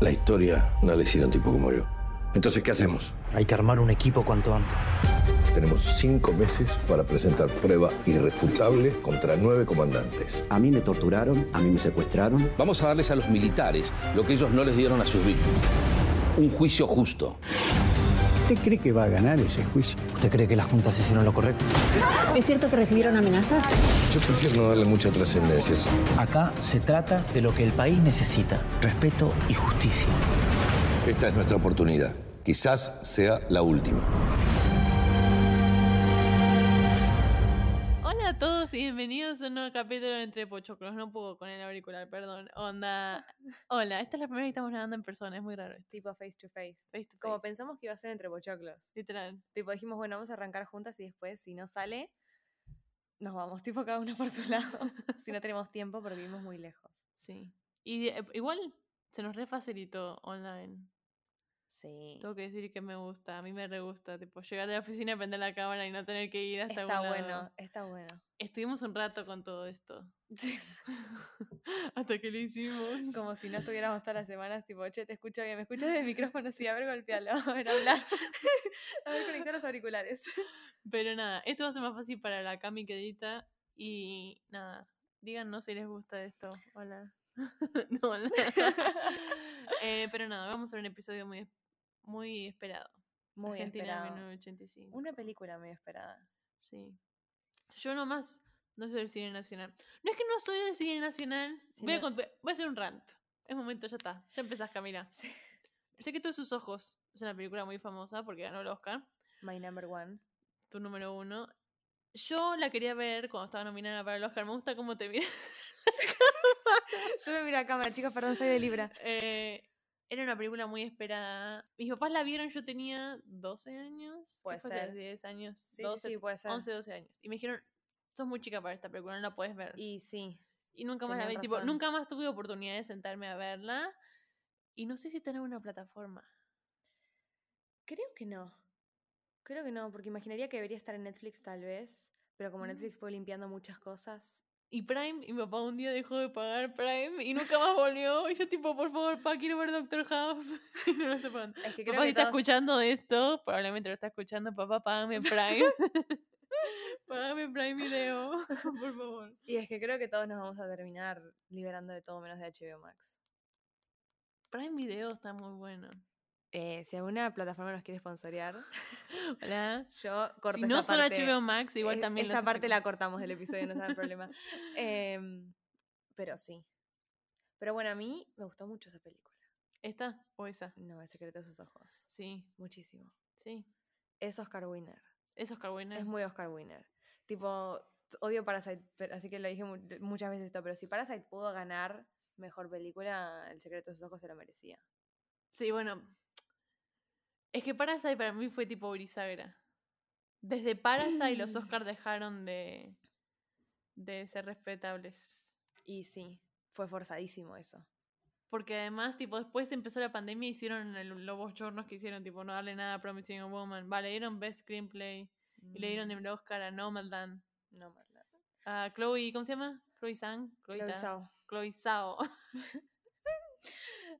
La historia no la hicieron tipo como yo. Entonces, ¿qué hacemos? Hay que armar un equipo cuanto antes. Tenemos cinco meses para presentar prueba irrefutable contra nueve comandantes. A mí me torturaron, a mí me secuestraron. Vamos a darles a los militares lo que ellos no les dieron a sus víctimas. Un juicio justo. ¿Usted cree que va a ganar ese juicio? ¿Usted cree que las juntas hicieron lo correcto? ¿Es cierto que recibieron amenazas? Yo prefiero no darle mucha trascendencia a eso. Acá se trata de lo que el país necesita, respeto y justicia. Esta es nuestra oportunidad. Quizás sea la última. A todos y bienvenidos a un nuevo capítulo de Entre Pochoclos. No puedo con el auricular, perdón. Onda. Hola, esta es la primera vez que estamos grabando en persona, es muy raro esto. Tipo face to face. Face to Como face. pensamos que iba a ser entre pochoclos. Literal. Tipo dijimos, bueno, vamos a arrancar juntas y después, si no sale, nos vamos, tipo cada una por su lado. si no tenemos tiempo porque vivimos muy lejos. Sí. Y eh, igual se nos re facilitó online. Sí. Tengo que decir que me gusta, a mí me re gusta, tipo, llegar a la oficina, prender la cámara y no tener que ir hasta Está bueno, lado. está bueno. Estuvimos un rato con todo esto. hasta que lo hicimos. Como si no estuviéramos todas las semanas, tipo, che, te escucho bien, me escuchas del micrófono, sí, a ver, golpealo, a ver, hablar. a ver, conectar los auriculares. Pero nada, esto va a ser más fácil para la Cami que edita. Y nada, díganos si les gusta esto. Hola. no, hola. Eh, pero nada, vamos a hacer un episodio muy, muy esperado. Muy Argentina esperado. 1985. Una película muy esperada. Sí. Yo nomás no soy del cine nacional. No es que no soy del cine nacional. Voy, a, Sino- cont- voy a hacer un rant. Es momento, ya está. Ya empezás, Camila. Sé que todos sus ojos es una película muy famosa porque ganó el Oscar. My number one. tu número uno. Yo la quería ver cuando estaba nominada para el Oscar. Me gusta cómo te miras. Yo me miro a cámara, chicos, perdón, soy de Libra. Eh, era una película muy esperada. Mis papás la vieron, yo tenía 12 años. ¿Qué Puede ser. 10 años. Sí, sí, 12, sí, puede ser. 11, 12 años. Y me dijeron, sos muy chica para esta película, no la puedes ver. Y, Y sí, nunca más la vi. Tipo, nunca más tuve oportunidad de sentarme a verla. Y no sé si está en alguna plataforma. creo que no. Creo que no, porque imaginaría que debería estar en Netflix tal vez, pero como Mm. Netflix fue limpiando muchas cosas. Y Prime, y mi papá un día dejó de pagar Prime y nunca más volvió. Y yo tipo, por favor, pa, quiero ver Doctor House. Y no lo estoy pagando. Es que creo Papá, si está todos- escuchando esto, probablemente lo está escuchando, papá, págame Prime. págame Prime Video, por favor. Y es que creo que todos nos vamos a terminar liberando de todo menos de HBO Max. Prime Video está muy bueno. Eh, si alguna plataforma nos quiere sponsorear, Hola. yo corto Si no esta son parte. HBO Max, igual Eh, también Esta parte la cortamos del episodio, no es problema. Em, pero sí. Pero bueno, a mí me gustó mucho esa película. ¿Esta o esa? No, El secreto de sus ojos. Sí, Muchísimo. sí. Es Oscar Winner. Es Oscar Winner. Es muy Oscar Winner. Tipo, odio Parasite, así que lo dije mu- muchas veces esto, pero si Parasite pudo ganar mejor película, El secreto de sus ojos se lo merecía. Sí, bueno. Es que Parasite para mí fue tipo bisagra. Desde Parasite los Oscars dejaron de, de ser respetables. Y sí, fue forzadísimo eso. Porque además, tipo, después empezó la pandemia y hicieron el, los bochornos que hicieron, tipo, no darle nada a Promising a Woman. Vale, le dieron Best Screenplay y le dieron Mm, el Oscar a Nomadland. No, Marla. A Chloe, ¿cómo se llama? Chloe Sang. Chloe Ta- Zhao. Chloe Zhao.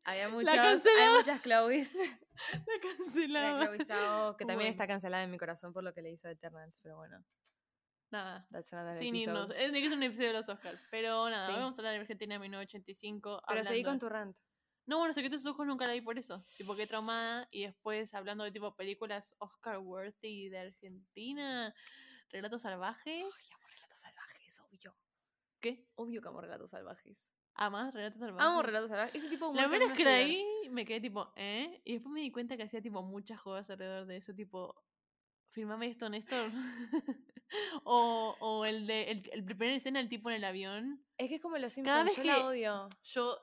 Había muchos, hay muchas Chloes. la La cancelaba. Chloe Zhao, que también Bueno. está cancelada en mi corazón por lo que le hizo a Eternals, pero bueno, Nada. Sin episode. irnos. Es de que es un episodio de los Oscars. Pero nada, Sí. vamos a hablar de Argentina 1985. Pero seguí con hablando- tu rant. No, bueno, Secretos de ojos nunca la vi por eso. Tipo, qué traumada. Y después hablando de tipo películas Oscar worthy de Argentina. Relatos salvajes. Ay, amo relatos salvajes, obvio. ¿Qué? Obvio que amo relatos salvajes. ¿Ah, más? ¿Relatos salvajes? Amo relatos salvajes. Ese tipo de La humor que a primera vez que me la vi, me quedé tipo, ¿eh? Y después me di cuenta que hacía tipo muchas jugadas alrededor de eso, tipo, filmame esto, Néstor. o, o el de, el, el primera escena, el tipo en el avión. Es que es como los Cada Simpsons, vez yo que- la odio. Yo,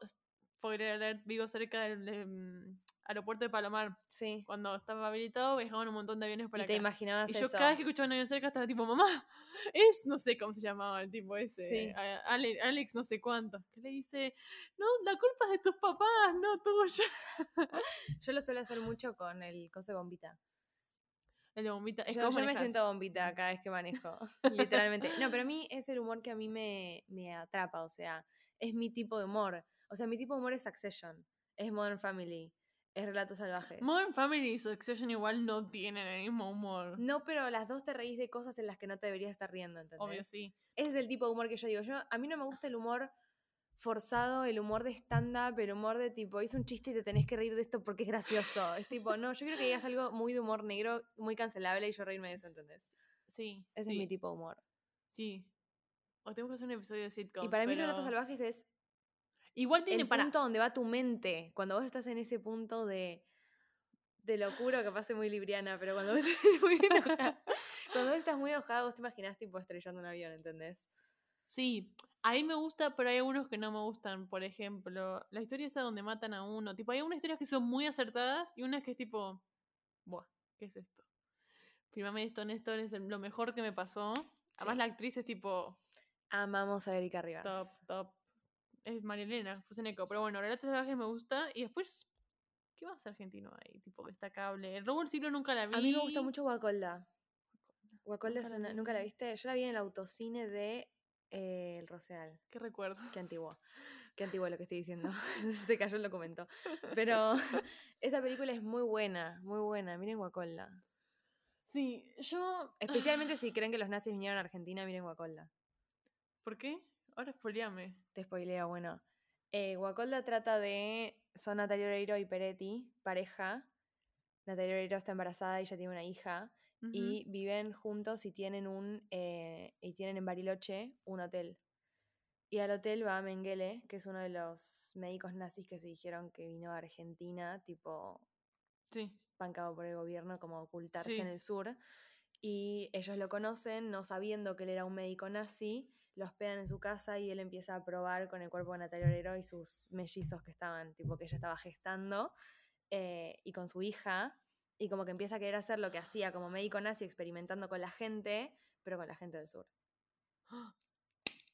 spoiler alert, vivo cerca del em, aeropuerto de Palomar. Sí. Cuando estaba habilitado, viajaban un montón de aviones para Y te acá. imaginabas Y yo eso. cada vez que escuchaba un avión cerca estaba tipo, mamá, es, no sé cómo se llamaba el tipo ese, Sí. Ale- Alex no sé cuánto, que le dice, no, la culpa es de tus papás, no tuya. Yo lo suelo hacer mucho con el coso de bombita. El de bombita, es yo, como yo me siento bombita cada vez que manejo, literalmente. No, pero a mí es el humor que a mí me, me atrapa, o sea, es mi tipo de humor. O sea, mi tipo de humor es Succession. es Modern Family, es Relatos Salvajes. Modern Family y Succession igual no tienen el mismo humor. no, pero las dos te reís de cosas en las que no te deberías estar riendo, ¿entendés? Obvio, sí. Ese es el tipo de humor que yo digo. Yo, a mí no me gusta el humor forzado, el humor de stand-up, el humor de tipo, hice un chiste y te tenés que reír de esto porque es gracioso. Es tipo, no, yo creo que digas algo muy de humor negro, muy cancelable y yo reírme de eso, ¿entendés? Sí. Ese sí, es mi tipo de humor. Sí. O tenemos que hacer un episodio de sitcoms. y para mí. Relatos Salvajes es Igual tiene el para. punto donde va tu mente. Cuando vos estás en ese punto de, de locura, que pase muy libriana, pero cuando vos estás muy enojada, cuando vos estás muy enojada, vos te imaginás tipo estrellando un avión, ¿entendés? Sí, ahí me gusta, pero hay algunos que no me gustan. Por ejemplo, la historia esa donde matan a uno. Tipo, hay unas historias que son muy acertadas y unas que es tipo. Buah, ¿qué es esto? Firmame esto, Néstor, es lo mejor que me pasó. Además, Sí. la actriz es tipo Amamos a Erika Rivas. top, top. Es Marielena, Fuseneco. Pero bueno, Relatos Salvajes me gusta. Y después, ¿qué más argentino hay? Tipo, destacable. El robo del siglo nunca la vi. A mí me gusta mucho Guacolda. Guacolda Nunca es la una- vi. ¿Nunca la viste? Yo la vi en el autocine de eh, El Rosedal. ¿Qué recuerdo? Qué antiguo. Qué antiguo lo que estoy diciendo. Se cayó el documento. Pero esa película es muy buena, muy buena. Miren Guacolda. Sí, yo. Especialmente si creen que los nazis vinieron a Argentina, miren Guacolda. ¿Por qué? Ahora spoileame. Te spoileo, bueno. Eh, Guacolda trata de. Son Natalia Oreiro y Peretti, pareja. Natalia Oreiro está embarazada y ya tiene una hija. Y viven juntos y tienen un. eh, y tienen en Bariloche un hotel. Y al hotel va Mengele, que es uno de los médicos nazis que se dijeron que vino a Argentina, tipo Sí. bancado por el gobierno, como ocultarse Sí. en el sur. Y ellos lo conocen, no sabiendo que él era un médico nazi, lo hospedan en su casa y él empieza a probar con el cuerpo de Natalia Oreiro y sus mellizos que estaban, tipo que ella estaba gestando, eh, y con su hija, y como que empieza a querer hacer lo que hacía como médico nazi, experimentando con la gente, pero con la gente del sur.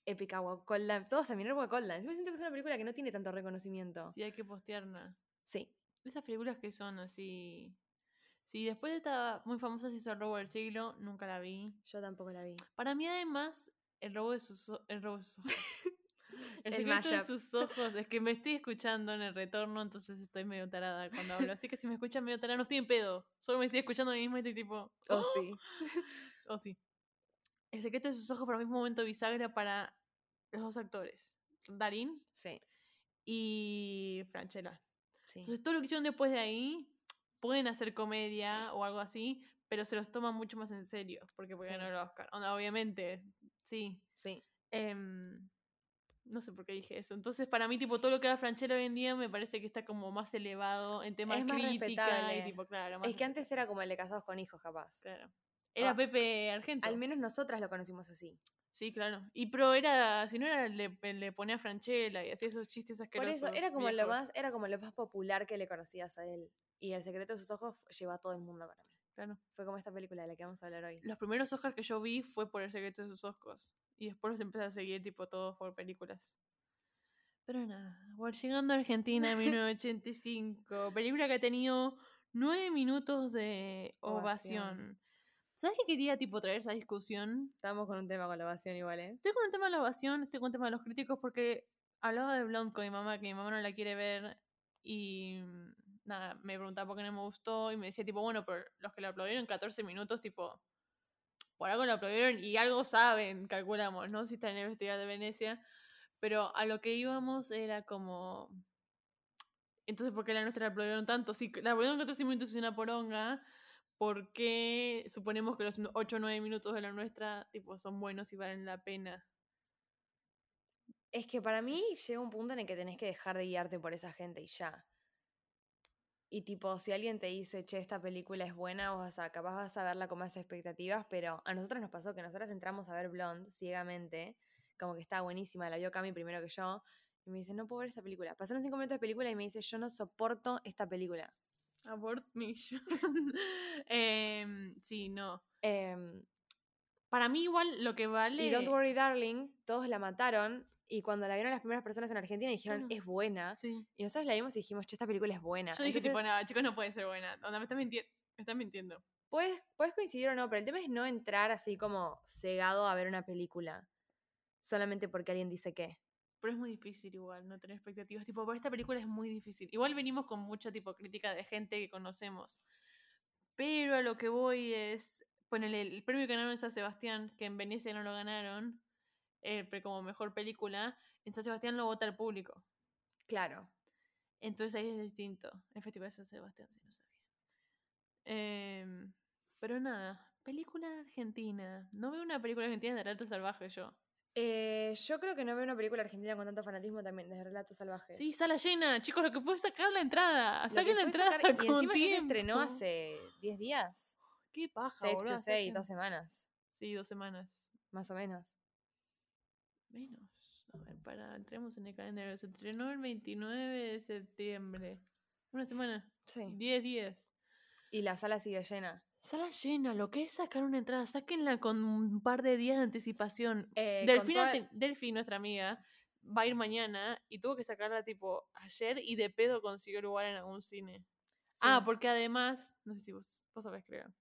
Épica Wacolda. Todos a mirar Wacolda. Encima siento que es una película que no tiene tanto reconocimiento. Sí, hay que postearla. Sí. Esas películas que son así. Sí, después de esta muy famosa se hizo El robo del siglo, nunca la vi. Yo tampoco la vi. Para mí, además, el robo de sus, el robo de sus ojos. El, El secreto de sus ojos. Es que me estoy escuchando en el retorno, entonces estoy medio tarada cuando hablo. Así que si me escuchan medio tarada, no estoy en pedo. Solo me estoy escuchando a mí misma y estoy tipo. Oh, sí. Oh, sí. El secreto de sus ojos para mí fue un momento bisagra para los dos actores. Darín Sí. y Franchella. Sí. Entonces todo lo que hicieron después de ahí pueden hacer comedia o algo así, pero se los toman mucho más en serio, porque pueden Sí. ganar el Oscar. Onda, obviamente, sí. Sí. Em, no sé por qué dije eso. Entonces, para mí, tipo, todo lo que haga Franchella hoy en día me parece que está como más elevado en temas Es más crítica y respetable. tipo, claro. Más Es que antes era como el de casados con hijos, capaz. Claro. Era Ah, Pepe Argento. Al menos nosotras lo conocimos así. Sí, claro. Y pero era, si no era, le, le ponía a Franchella y hacía esos chistes Por asquerosos. eso, era como lo más, era como lo más popular que le conocías a él. Y el secreto de sus ojos llevó a todo el mundo para mí. Claro. Fue como esta película de la que vamos a hablar hoy. Los primeros Oscars que yo vi fue por El secreto de sus ojos. Y después los empecé a seguir, tipo, todos por películas. Pero nada, bueno, llegando a Argentina en 1985. película que ha tenido nueve minutos de Ovación. ovación. ¿Sabes qué quería, tipo, traer esa discusión? Estábamos con un tema con la ovación igual, ¿eh? Estoy con el tema de la ovación, estoy con el tema de los críticos porque hablaba de Blonde con mi mamá, que mi mamá no la quiere ver y mm, me preguntaba por qué no me gustó y me decía tipo, bueno, pero los que la aplaudieron 14 minutos, tipo, por algo la aplaudieron y algo saben, calculamos, ¿no? Si está en el Festival de Venecia, pero a lo que íbamos era como... Entonces, ¿por qué la nuestra la aplaudieron tanto? Si la aplaudieron 14 minutos y una poronga, ¿por qué suponemos que los 8 o 9 minutos de la nuestra, tipo, son buenos y valen la pena? Es que para mí llega un punto en el que tenés que dejar de guiarte por esa gente y ya. Y tipo, si alguien te dice, che, esta película es buena, vos vas a, capaz vas a verla con más expectativas, pero a nosotros nos pasó que nosotras entramos a ver Blonde ciegamente, como que estaba buenísima, la vio Cami primero que yo, y me dice, no puedo ver esa película. Pasaron cinco minutos de película y me dice, yo no soporto esta película. Abort Mission. Em, sí, no. Em, Para mí igual lo que vale... Y Don't Worry Darling, todos la mataron, y cuando la vieron las primeras personas en Argentina dijeron, es buena. Sí. Y nosotros la vimos y dijimos, che, esta película es buena. Yo dije Entonces, tipo, nada, chicos, no puede ser buena. Onda, me estás mintiendo. Me mintiendo. Puedes, puedes coincidir o no, pero el tema es no entrar así como cegado a ver una película. Solamente porque alguien dice que. Pero es muy difícil igual no tener expectativas. Tipo, por esta película es muy difícil. Igual venimos con mucha tipo crítica de gente que conocemos. Pero a lo que voy es. Ponele, el premio que ganaron en San Sebastián, que en Venecia no lo ganaron, eh, como mejor película, en San Sebastián lo vota el público. Claro. Entonces ahí es distinto. El Festival de San Sebastián, si no sabía. Em, pero nada, película argentina. No veo una película argentina de relato salvaje yo. Eh, yo creo que no veo una película argentina con tanto fanatismo también, de relatos salvajes. Sí, sala llena. Chicos, lo que fue sacar la entrada. Saquen la entrada sacar- y con encima ya se estrenó tiempo. hace 10 días. Qué paja, 6 boludo, to 6, saquen- dos semanas, Sí, dos semanas. más o menos. Menos. A ver, para, entremos en el calendario. Se estrenó el 29 de septiembre. Una semana. Sí. 10 días. Y la sala sigue llena. Sala llena, lo que es sacar una entrada, sáquenla con un par de días de anticipación. Eh, Delfina, toda- Delphi, nuestra amiga, va a ir mañana y tuvo que sacarla tipo ayer y de pedo consiguió lugar en algún cine. Ah, porque además, no sé si vos, vos sabés, creo.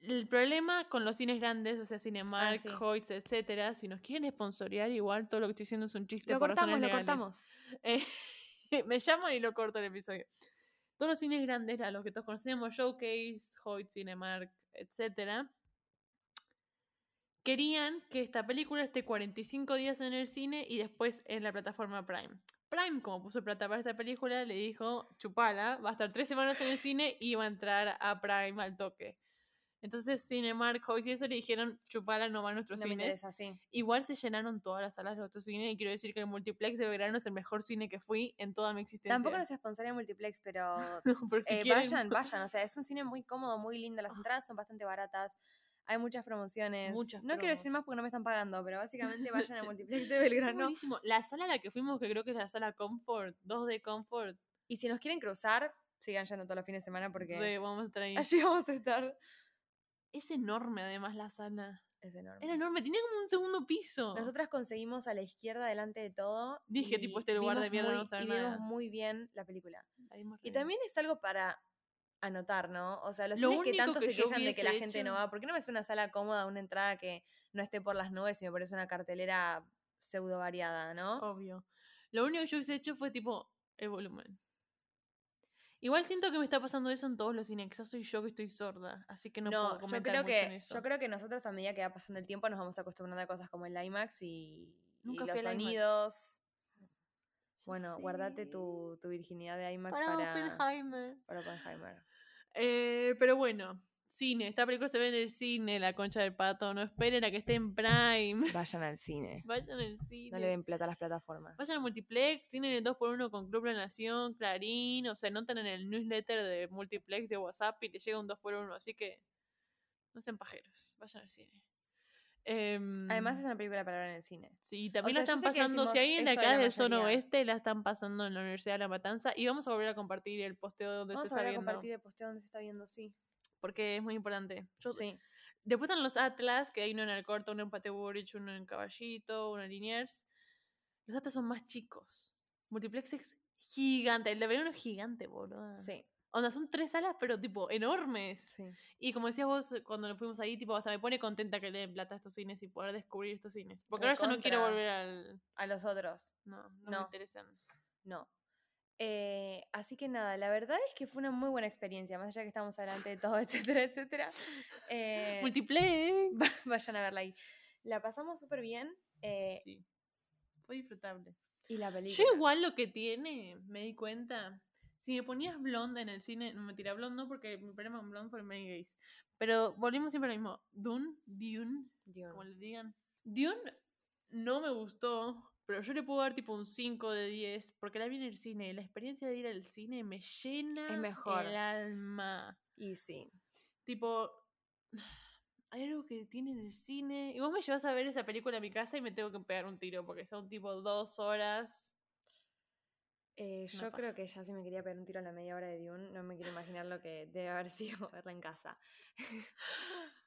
El problema con los cines grandes, o sea, Cinemark, Ah, sí. Hoyts, etcétera, si nos quieren sponsorear, igual todo lo que estoy diciendo es un chiste. Lo por cortamos, lo cortamos. Eh, me llaman y lo corto el episodio. Todos los cines grandes, a los que todos conocemos, Showcase, Hoyt, Cinemark, etcétera, querían que esta película esté 45 días en el cine y después en la plataforma Prime. Prime, como puso plata para esta película, le dijo, chupala, va a estar tres semanas en el cine y va a entrar a Prime al toque. Entonces Cinemark, Hoyt y eso le dijeron, chupala, no va a nuestros No me cines. interesa, sí. Igual se llenaron todas las salas de otros cines y quiero decir que el multiplex de Belgrano es el mejor cine que fui en toda mi existencia. Tampoco nos sponsoría Multiplex, pero, No, pero si eh, vayan, vayan. O sea, es un cine muy cómodo, muy lindo. Las entradas son bastante baratas. Hay muchas promociones. Muchas no quiero decir más porque no me están pagando, pero básicamente vayan al Multiplex de Belgrano. Buenísimo. La sala a la que fuimos, que creo que es la sala Comfort, 2 de Comfort, Y si nos quieren cruzar, sigan yendo todos los fines de semana porque re, vamos a estar ahí. allí vamos a estar. Es enorme además la sala. Es enorme. Era enorme, tenía como un segundo piso. Nosotras conseguimos a la izquierda delante de todo. Dije, tipo, este lugar de mierda no muy- ver Y vimos muy bien la película. Y también es algo para anotar, ¿no? O sea, los Lo cines que tanto que se quejan de que la gente no va. ¿Por qué no me hace una sala cómoda, una entrada que no esté por las nubes y me parece una cartelera pseudo variada, ¿no? Obvio. Lo único que yo hubiese hecho fue tipo el volumen. Igual siento que me está pasando eso en todos los. Quizás soy yo que estoy sorda, así que no, puedo yo comentar creo mucho en que eso. yo creo que nosotros a medida que va pasando el tiempo nos vamos acostumbrando a cosas como el IMAX y, y Nunca los fui al IMAX. sonidos. Bueno, guardate tu, tu virginidad de IMAX Para, para, Oppenheimer. para Oppenheimer. Eh, pero bueno, cine. Esta película se ve en el cine, La Concha del Pato. No esperen a que esté en Prime. Vayan al cine. Vayan al cine. No le den plata a las plataformas. Vayan al Multiplex, tienen el 2x1 con Club La Nación, Clarín, o sea, notan en el newsletter de Multiplex de WhatsApp y te llega un 2x1, así que no sean pajeros, vayan al cine. Em, Además es una película para ver en el cine. Sí, también sea, la están pasando, si de acá la de Zona mayoría. Oeste, la están pasando en la Universidad de La Matanza y vamos a volver a compartir el posteo donde Vamos se a está volver a viendo, compartir el posteo donde se está viendo, sí. Porque es muy importante. Yo, Sí. Después están los Atlas, que hay uno en Alcorta, uno en Pateburich, uno en Caballito, uno en Liniers. Los Atlas son más chicos. Multiplex es gigante. El de verano es gigante, boludo. Sí, Onda, son tres salas, pero tipo enormes. sí. Y como decías vos cuando nos fuimos ahí, tipo, hasta me pone contenta que le den plata a estos cines y poder descubrir estos cines. Porque ahora ya no quiero Recontra. volver al. A los otros, No, no, me No. interesan. no. Eh, así que nada, la verdad es que fue una muy buena experiencia, más allá que estamos adelante de todo, etcétera, etcétera. Eh, vayan a verla ahí. La pasamos súper bien eh, Sí. Fue disfrutable. y la película. Yo igual lo que tiene, me di cuenta. Si me ponías blonde en el cine, no me tiré blonde no porque mi problema con blonde fue el Many Gays. Pero volvimos siempre a lo mismo. Dune, Dune, Dune. como le digan. Dune no me gustó, pero yo le puedo dar tipo un 5 de 10 porque la vi en el cine. La experiencia de ir al cine me llena mejor. el alma. Y sí. Tipo, hay algo que tiene en el cine. Y vos me llevas a ver esa película a mi casa y me tengo que pegar un tiro porque son tipo dos horas. Eh, yo paja. creo que ya si me quería pegar un tiro a la media hora de Dune, no me quiero imaginar lo que debe haber sido verla en casa.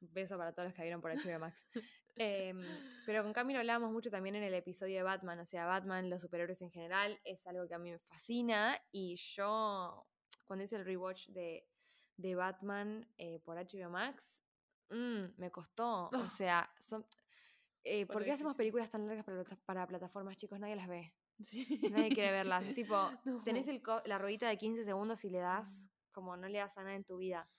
Beso para todos los que vieron por HBO Max. Em, pero con Camilo hablábamos mucho también en el episodio de Batman, o sea, Batman, los superhéroes en general, es algo que a mí me fascina y yo, cuando hice el rewatch de, de Batman eh, por HBO Max, mm, me costó, o Oh. sea, son... Eh, Por ¿Por qué hacemos películas tan largas para, plata- para plataformas, chicos? Nadie las ve. Sí. Nadie quiere verlas. Es tipo, tenés No. el co- la ruedita de 15 segundos y le das, como no le das a nada en tu vida.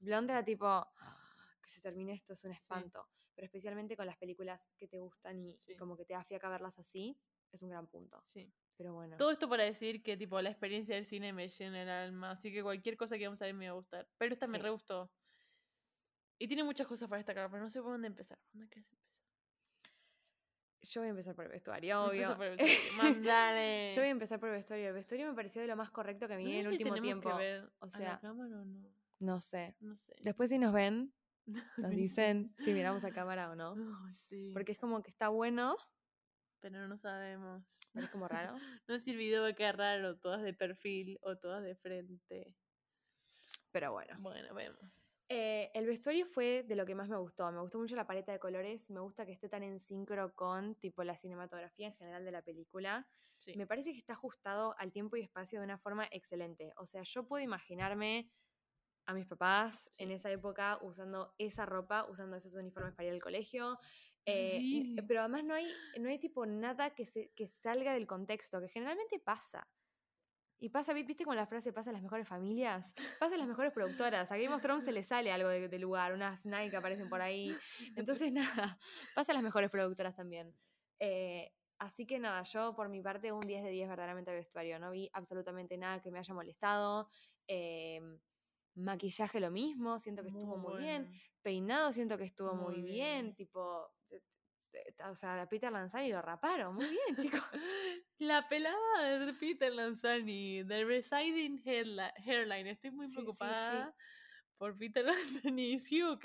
Blonde era tipo, "Ah, que se termine esto es un espanto. Pero especialmente con las películas que te gustan y, como que te da fiaca verlas así, es un gran punto. Sí. Pero bueno. Todo esto para decir que tipo la experiencia del cine me llena el alma, así que cualquier cosa que vamos a ver me va a gustar. Pero esta me re gustó. Y tiene muchas cosas para destacar, pero no sé por dónde empezar. ¿Por ¿Dónde querés empezar? Yo voy a empezar por el vestuario, obvio. Por el vestuario. Mandale. Yo voy a empezar por el vestuario. El vestuario me pareció de lo más correcto que vi No en el si último tiempo. Que ver O a sea, la cámara o no. no sé. No sé. Después si nos ven, nos dicen si miramos a cámara o no. Ay, sí. Porque es como que está bueno, Pero no sabemos. es como raro. No sé el video va a quedar raro, todas de perfil o todas de frente. Pero bueno. Bueno, vemos. Eh, el vestuario fue de lo que más me gustó. Me gustó mucho la paleta de colores. Me gusta que esté tan en sincro con tipo la cinematografía en general de la película. Sí. Me parece que está ajustado al tiempo y espacio de una forma excelente. O sea, yo puedo imaginarme a mis papás en esa época usando esa ropa, usando esos uniformes para ir al colegio. eh, Sí. Pero además no hay, no hay tipo nada que, se, que salga del contexto, que generalmente pasa. Y pasa, vi- ¿viste con la frase pasa en las mejores familias? Pasa en las mejores productoras. A Game of Thrones se le sale algo de, de lugar, unas Nike aparecen por ahí. Entonces, nada, pasa en las mejores productoras también. Eh, así que nada, yo por mi parte un 10 de 10 verdaderamente al vestuario. No vi absolutamente nada que me haya molestado. em, maquillaje lo mismo, siento que estuvo muy bien. Peinado siento que estuvo muy, Muy bien. bien. Tipo, o sea, a Peter Lanzani lo raparon. Muy bien, chicos. La pelada de Peter Lanzani, The Residing Hairli- Hairline. Estoy muy Sí, sí, sí. preocupada por Peter Lanzani. Sí, ok.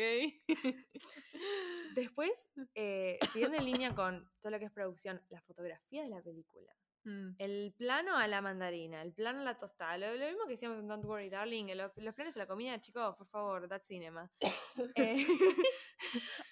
Después, eh, siguiendo en línea con todo lo que es producción, la fotografía de la película. Mm, El plano a la mandarina, el plano a la tostada, lo, lo mismo que decíamos en Don't Worry Darling, los, los planos a la comida, chicos, por favor, that's cinema. Eh,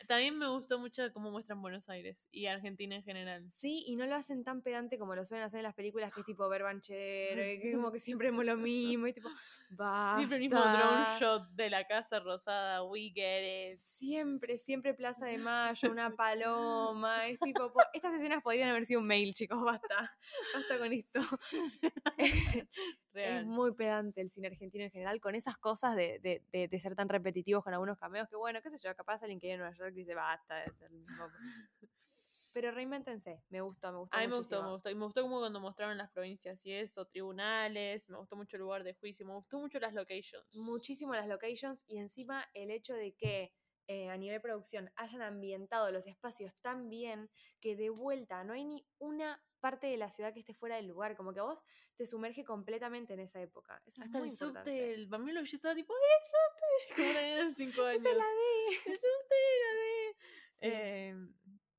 También me gustó mucho cómo muestran Buenos Aires y Argentina en general. sí, y no lo hacen tan pedante como lo suelen hacer en las películas, que es tipo verbanchero, y que como que siempre vemos lo mismo, y tipo, basta. Siempre el mismo drone shot de la casa rosada. We get it. Siempre, siempre Plaza de Mayo, una paloma, es tipo, po- estas escenas podrían haber sido un mail, chicos, basta, basta con esto. Es muy pedante el cine argentino en general, con esas cosas de, de- de- de ser tan repetitivos con algunos cameos, que bueno, qué sé yo, capaz alguien que viene a Nueva York dice, basta. de ser el mismo". Pero reinvéntense, me gustó, me gustó A mí me gustó, me gustó. Y me gustó como cuando mostraron las provincias y eso, tribunales, me gustó mucho el lugar de juicio, me gustó mucho las locations. Muchísimo las locations y encima el hecho de que eh, a nivel producción hayan ambientado los espacios tan bien que de vuelta no hay ni una parte de la ciudad que esté fuera del lugar, como que a vos te sumerge completamente en esa época. Eso es muy el importante. subte, el Pamelo yo estaba tipo, ¡ay, el subte! Como tenían cinco años. Esa es la de... El subte, la de... Sí. Eh,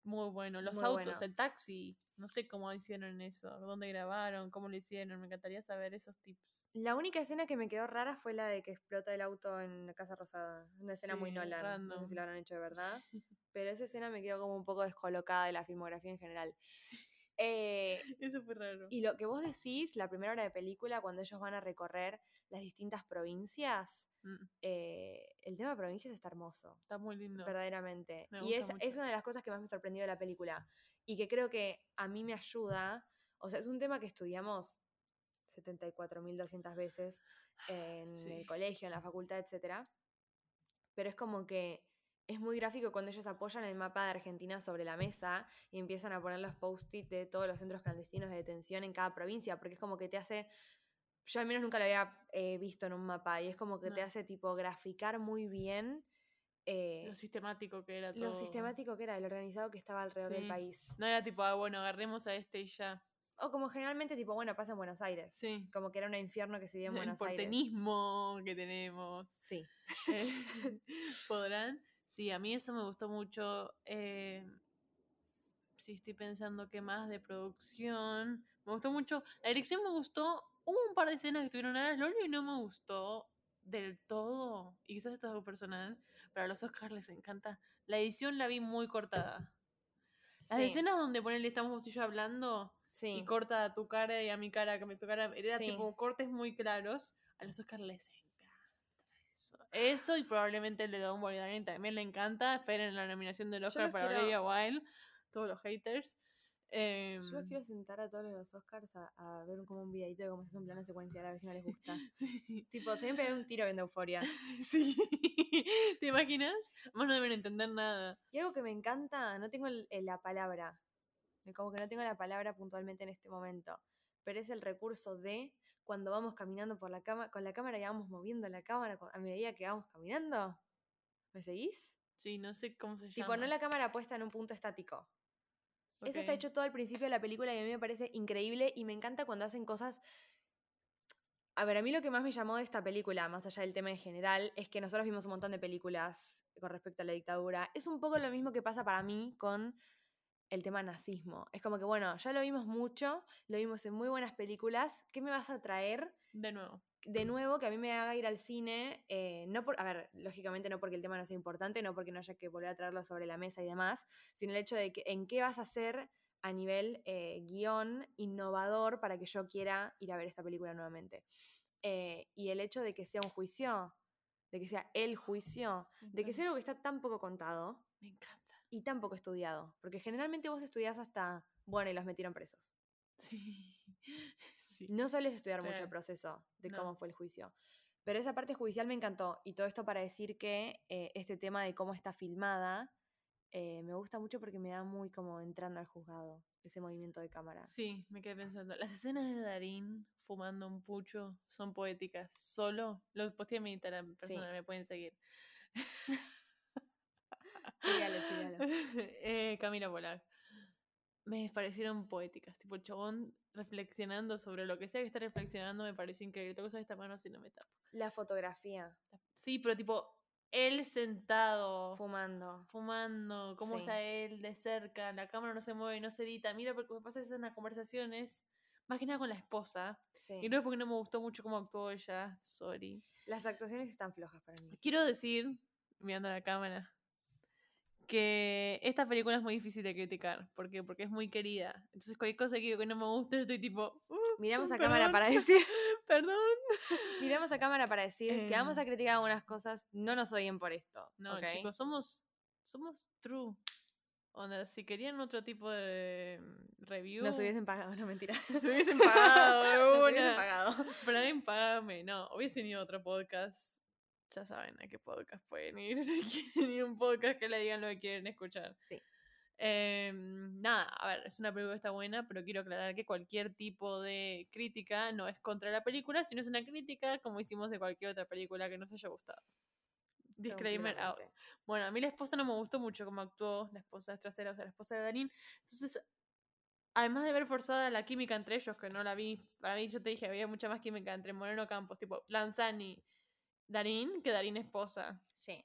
muy bueno. Los Muy autos, bueno. el taxi. No sé cómo hicieron eso, dónde grabaron, cómo lo hicieron. Me encantaría saber esos tips. La única escena que me quedó rara fue la de que explota el auto en la Casa Rosada. Una escena muy Sí, Nolan. No sé si lo habrán hecho de verdad. Pero esa escena me quedó como un poco descolocada de la filmografía en general. Eh, Eso fue raro. y lo que vos decís, la primera hora de película, cuando ellos van a recorrer las distintas provincias, Mm, eh, el tema de provincias está hermoso. está muy lindo. verdaderamente. Me y es, es una de las cosas que más me sorprendió de la película. Y que creo que a mí me ayuda. O sea, es un tema que estudiamos 74.200 veces en Sí. el colegio, en la facultad, etc. Pero es como que es muy gráfico cuando ellos apoyan el mapa de Argentina sobre la mesa y empiezan a poner los post-it de todos los centros clandestinos de detención en cada provincia, porque es como que te hace yo al menos nunca lo había eh, visto en un mapa y es como que te hace tipo graficar muy bien eh, Lo sistemático que era todo. lo sistemático que era, el organizado que estaba alrededor del país. No era tipo, ah, bueno, agarremos a este y ya. O como generalmente, tipo, bueno, pasa en Buenos Aires. Sí. Como que era un infierno que se vivía en El Buenos Aires. porteñismo que tenemos. Sí. Eh, ¿Podrán? Sí, a mí eso me gustó mucho. Eh, sí, estoy pensando que más de producción. Me gustó mucho. La dirección me gustó. Hubo un par de escenas que estuvieron raras. Lo único que no me gustó del todo, y quizás esto es algo personal, pero a los Oscars les encanta. La edición la vi muy cortada. Las sí. escenas donde ponele estamos vos y yo hablando Sí. y corta a tu cara y a mi cara, que me tu cara, era Sí. tipo cortes muy claros. A los Oscars les encanta eso. Eso y probablemente el de Don Darling también le encanta. Esperen la nominación del Oscar para quiero- Olivia Wilde. todos los haters. Em, Yo los quiero sentar a todos los Oscars a, a ver como un videito de cómo se hace un plano secuencial, a ver si no les gusta. sí, tipo, se me un tiro viendo euforia. sí. ¿Te imaginas? Más no deben entender nada. Y algo que me encanta, no tengo el- el- la palabra, como que no tengo la palabra puntualmente en este momento, pero es el recurso de cuando vamos caminando por la cama, con la cámara y vamos moviendo la cámara a medida que vamos caminando. ¿Me seguís? Sí, no sé cómo se llama. Tipo, no la cámara puesta en un punto estático. Eso está hecho todo al principio de la película y a mí me parece increíble y me encanta cuando hacen cosas... A ver, a mí lo que más me llamó de esta película, más allá del tema en general, es que nosotros vimos un montón de películas con respecto a la dictadura. Es un poco lo mismo que pasa para mí con el tema nazismo. Es como que, bueno, ya lo vimos mucho, lo vimos en muy buenas películas. ¿Qué me vas a traer De nuevo. de nuevo que a mí me haga ir al cine, eh, no por, a ver, lógicamente no porque el tema no sea importante, no porque no haya que volver a traerlo sobre la mesa y demás, sino el hecho de que en qué vas a hacer a nivel eh, guion innovador para que yo quiera ir a ver esta película nuevamente. Eh, y el hecho de que sea un juicio, de que sea el juicio, de que sea algo que está tan poco contado Me encanta. Y tan poco estudiado, porque generalmente vos estudiás hasta, bueno, y los metieron presos. Sí. sí. No sueles estudiar mucho el proceso de No. cómo fue el juicio. Pero esa parte judicial me encantó. Y todo esto para decir que eh, este tema de cómo está filmada eh, me gusta mucho porque me da muy como entrando al juzgado, ese movimiento de cámara. Sí, me quedé pensando. Las escenas de Darín fumando un pucho son poéticas. Solo los posteé en mi Instagram personal, me pueden seguir. Chígalo, chígalo. eh, Camila Polak. Me parecieron poéticas. Tipo, el chabón reflexionando sobre lo que sea que está reflexionando me pareció increíble. Tengo que usar esta mano si no me tapo. La fotografía, Sí, pero tipo, él sentado. fumando. fumando, cómo Sí. está él de cerca, la cámara no se mueve, no se edita. Mira, porque me pasa eso en las conversaciones, más que nada con la esposa. Sí. Y no es porque no me gustó mucho cómo actuó ella, sorry. Las actuaciones están flojas para mí. Quiero decir, mirando la cámara, que esta película es muy difícil de criticar. ¿Por qué? Porque es muy querida. Entonces, cualquier cosa que digo que no me gusta, estoy tipo. "Uh, Miramos a perdón, cámara para decir, Perdón. miramos a cámara para decir que vamos a Em. criticar algunas cosas, no nos odien por esto. No, ¿ok? chicos, somos, somos true. Onda, si querían otro tipo de mm, review, Nos hubiesen pagado, no mentira. se hubiesen pagado de Nos hubiesen una. pagado. Prime, págame. No, hubiesen ido a otro podcast. Ya saben a qué podcast pueden ir. Si quieren ir a un podcast que le digan lo que quieren escuchar. Sí. Em, nada, a ver, es una película que está buena, pero quiero aclarar que cualquier tipo de crítica no es contra la película, sino es una crítica como hicimos de cualquier otra película que nos haya gustado. Disclaimer out. Bueno, a mí la esposa no me gustó mucho cómo actuó, la esposa trasera, o sea, la esposa de Darín. Entonces, además de ver forzada la química entre ellos, que no la vi, para mí yo te dije, había mucha más química entre Moreno Campos, tipo Lanzani, Darín, que Darín esposa. Sí.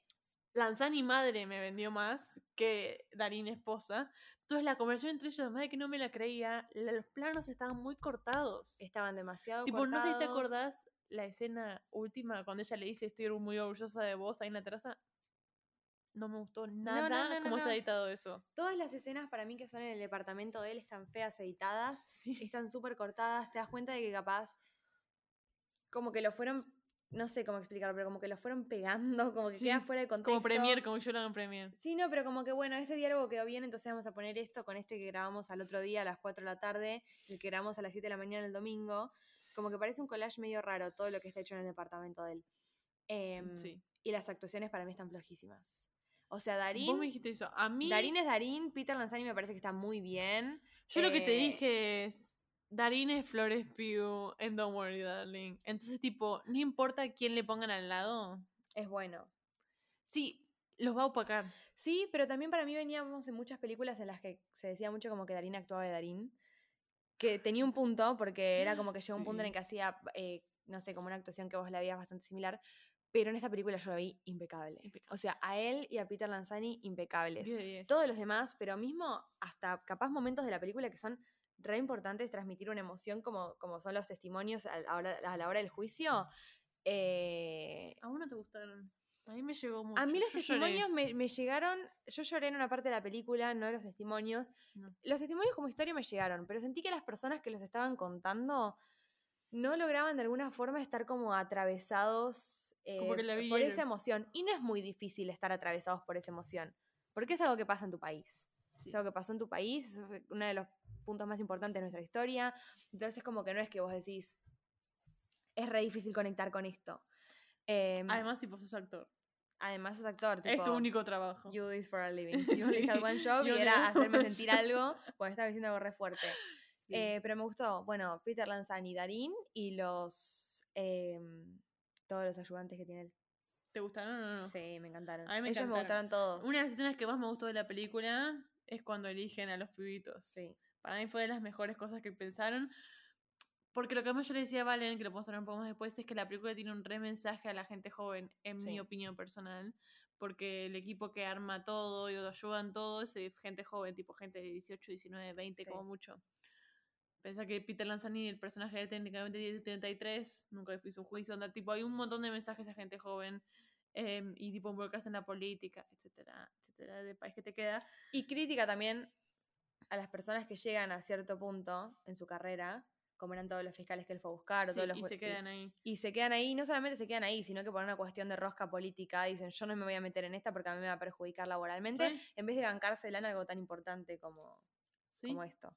Lanzani madre me vendió más que Darín esposa. Entonces la conversación entre ellos, además de que no me la creía, los planos estaban muy cortados. Estaban demasiado Tipo, no sé si te cortados. acordás la escena última cuando ella le dice estoy muy orgullosa de vos ahí en la terraza. No me gustó nada no, no, cómo está editado eso. Todas las escenas para mí que son en el departamento de él están feas editadas, Sí. están súper cortadas, te das cuenta de que capaz como que lo fueron, no sé cómo explicarlo, pero como que lo fueron pegando, como que Sí, queda fuera de contexto. Como Premier, como yo lo hago en Premier. Sí, no, pero como que bueno, este diálogo quedó bien, entonces vamos a poner esto con este que grabamos al otro día a las 4 de la tarde, el que grabamos a las 7 de la mañana el domingo. Como que parece un collage medio raro todo lo que está hecho en el departamento de él. Em, Sí. Y las actuaciones para mí están flojísimas. O sea, Vos Darín, me dijiste eso. A mí, Darín es Darín, Peter Lanzani me parece que está muy bien. yo lo que te eh, dije es, Darín es Flores Pugh en Don't Worry Darling. Entonces, tipo, no importa quién le pongan al lado. Es bueno. Sí, los va a opacar. Sí, pero también para mí veníamos en muchas películas en las que se decía mucho como que Darín actuaba de Darín. Que tenía un punto, porque era como que llegó un punto en Sí. el que hacía, eh, no sé, como una actuación que vos la veías bastante similar. Pero en esta película yo lo vi impecable. Impecable. O sea, a él y a Peter Lanzani impecables. 10 de 10. Todos los demás, pero mismo hasta capaz momentos de la película que son re importantes transmitir una emoción como, como son los testimonios a la hora, a la hora del juicio. eh, ¿A vos no te gustaron? A mí me llegó mucho. a mí los Yo testimonios me, me llegaron, yo lloré en una parte de la película, no los testimonios. No. Los testimonios como historia me llegaron, pero sentí que las personas que los estaban contando no lograban de alguna forma estar como atravesados Como eh, la por esa emoción. Y no es muy difícil estar atravesados por esa emoción, porque es algo que pasa en tu país. Sí. Es algo que pasó en tu país, es uno de los puntos más importantes de nuestra historia. Entonces, como que no es que vos decís, es re difícil conectar con esto. Em, Además, tipo, sos actor. además, sos actor. es tu tipo, único trabajo. You do this for a living. You only Sí, had one job y only era hacerme sentir algo cuando estaba diciendo algo re fuerte. Sí. Eh, pero me gustó, bueno, Peter Lanzani, Darín y los. em, todos los ayudantes que tiene él. ¿Te gustaron o no? Sí, me encantaron. A mí me Ellos me encantaron. gustaron todos. Una de las escenas que más me gustó de la película es cuando eligen a los pibitos. Sí. Para mí fue de las mejores cosas que pensaron. Porque lo que más yo le decía a Valen, que lo podemos hablar un poco más después, es que la película tiene un re mensaje a la gente joven, en mi opinión personal. Porque el equipo que arma todo y ayudan todo es eh, gente joven, tipo gente de 18, 19, 20, Sí. como mucho. Pensá que Peter Lanzani, el personaje de él, técnicamente tiene 33, nunca hizo un juicio, onda, tipo, hay un montón de mensajes a gente joven em, y tipo involucrarse en la política, etcétera, etcétera, del país que te queda. Y crítica también a las personas que llegan a cierto punto en su carrera, como eran todos los fiscales que él fue a buscar, o Sí, todos los y se quedan ahí. y se quedan ahí, no solamente se quedan ahí, sino que por una cuestión de rosca política dicen yo no me voy a meter en esta porque a mí me va a perjudicar laboralmente, en vez de bancársela en algo tan importante como, sí, como esto.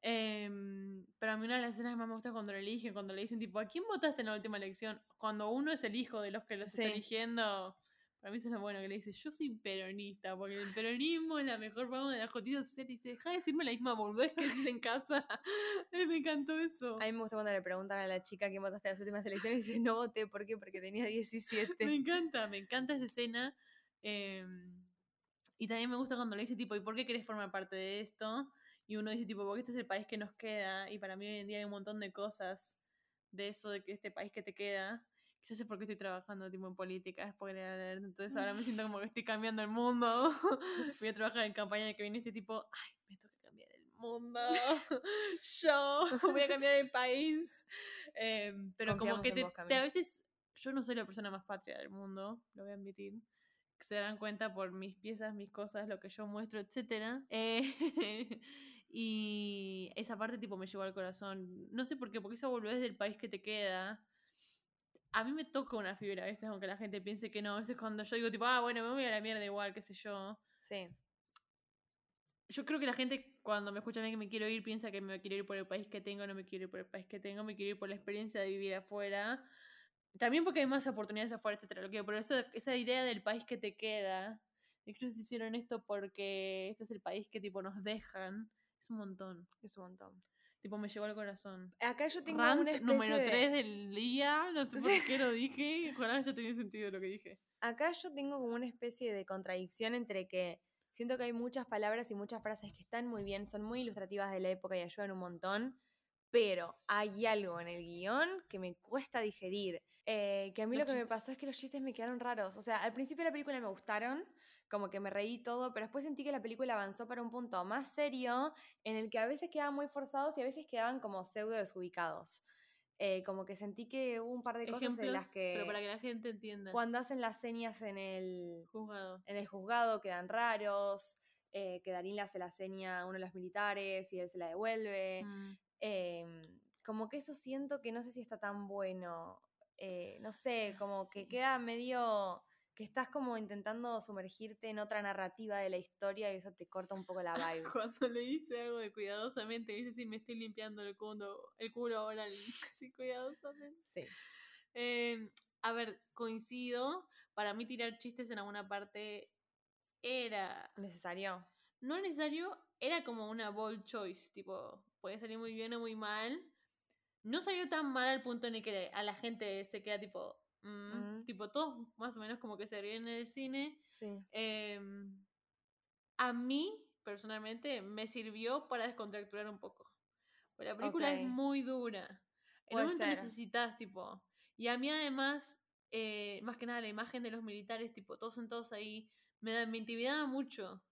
Em, pero a mí una de las escenas que más me gusta es cuando lo eligen, cuando le dicen tipo, ¿a quién votaste en la última elección? Cuando uno es el hijo de los que los está eligiendo. Para mí eso es lo bueno que le dice, yo soy peronista, porque el peronismo es la mejor forma de la justicia social y dice, deja de decirme la misma boludez que dices en casa. Eh, me encantó eso. A mí me gusta cuando le preguntan a la chica quién votaste en las últimas elecciones y dice no voté, ¿por qué? Porque tenía 17. Me encanta, me encanta esa escena. em, y también me gusta cuando le dice tipo, ¿y por qué querés formar parte de esto? Y uno dice tipo, porque este es el país que nos queda. Y para mí hoy en día hay un montón de cosas de eso, de que este país que te queda. Ya sé por qué estoy trabajando tipo en política, spoiler alert. Entonces ahora me siento como que estoy cambiando el mundo. Voy a trabajar en campaña en el que viene este tipo, ay, me toca cambiar el mundo. Yo voy a cambiar el país. Em, pero como que te, vos, te- a veces yo no soy la persona más patria del mundo, lo voy a admitir. Se darán cuenta por mis piezas, mis cosas, lo que yo muestro, etc. y esa parte tipo me llegó al corazón. No sé por qué, porque esa boludez del país que te queda. A mí me toca una fibra a veces, aunque la gente piense que no. A veces cuando yo digo tipo, ah, bueno, me voy a la mierda igual, qué sé yo. Sí. Yo creo que la gente cuando me escucha a mí que me quiero ir piensa que me quiero ir por el país que tengo, no me quiero ir por el país que tengo, me quiero ir por la experiencia de vivir afuera. También porque hay más oportunidades afuera, etcétera. Lo que, pero eso, esa idea del país que te queda, ellos hicieron esto porque este es el país que tipo nos dejan, es un montón. Es un montón. Tipo, me llegó al corazón. Acá yo tengo Rant una especie número de- 3 del día, no sé por qué lo dije, ojalá ya tenía sentido lo que dije. Acá yo tengo como una especie de contradicción entre que siento que hay muchas palabras y muchas frases que están muy bien, son muy ilustrativas de la época y ayudan un montón, pero hay algo en el guion que me cuesta digerir. Eh, que a mí Los lo que me chistes. pasó es que los chistes me quedaron raros. O sea, al principio de la película me gustaron, como que me reí todo, pero después sentí que la película avanzó para un punto más serio en el que a veces quedaban muy forzados y a veces quedaban como pseudo desubicados. Eh, como que sentí que hubo un par de cosas en las que pero para que la gente entienda. cuando hacen las señas en el, Juzgado. en el juzgado quedan raros, eh, que Darín le hace la seña a uno de los militares y él se la devuelve. Mm. em, como que eso siento que no sé si está tan bueno. eh, no sé, como que queda medio que estás como intentando sumergirte en otra narrativa de la historia y eso te corta un poco la vibe. Cuando le dice algo de cuidadosamente, dice sí, me estoy limpiando el culo, el culo ahora, sí, cuidadosamente. Sí. Eh, a ver, coincido. Para mí tirar chistes en alguna parte era... Necesario. No necesario, era como una bold choice, tipo, puede salir muy bien o muy mal. No salió tan mal al punto en el que a la gente se queda tipo... mm, Mm. Tipo, todos más o menos como que se ríen en el cine. Sí. Em, a mí, personalmente, me sirvió para descontracturar un poco. Porque la película es muy dura. En un momento ser. necesitas, tipo. Y a mí, además, eh, más que nada, la imagen de los militares, tipo, todos sentados ahí, me, da- me intimidaba mucho.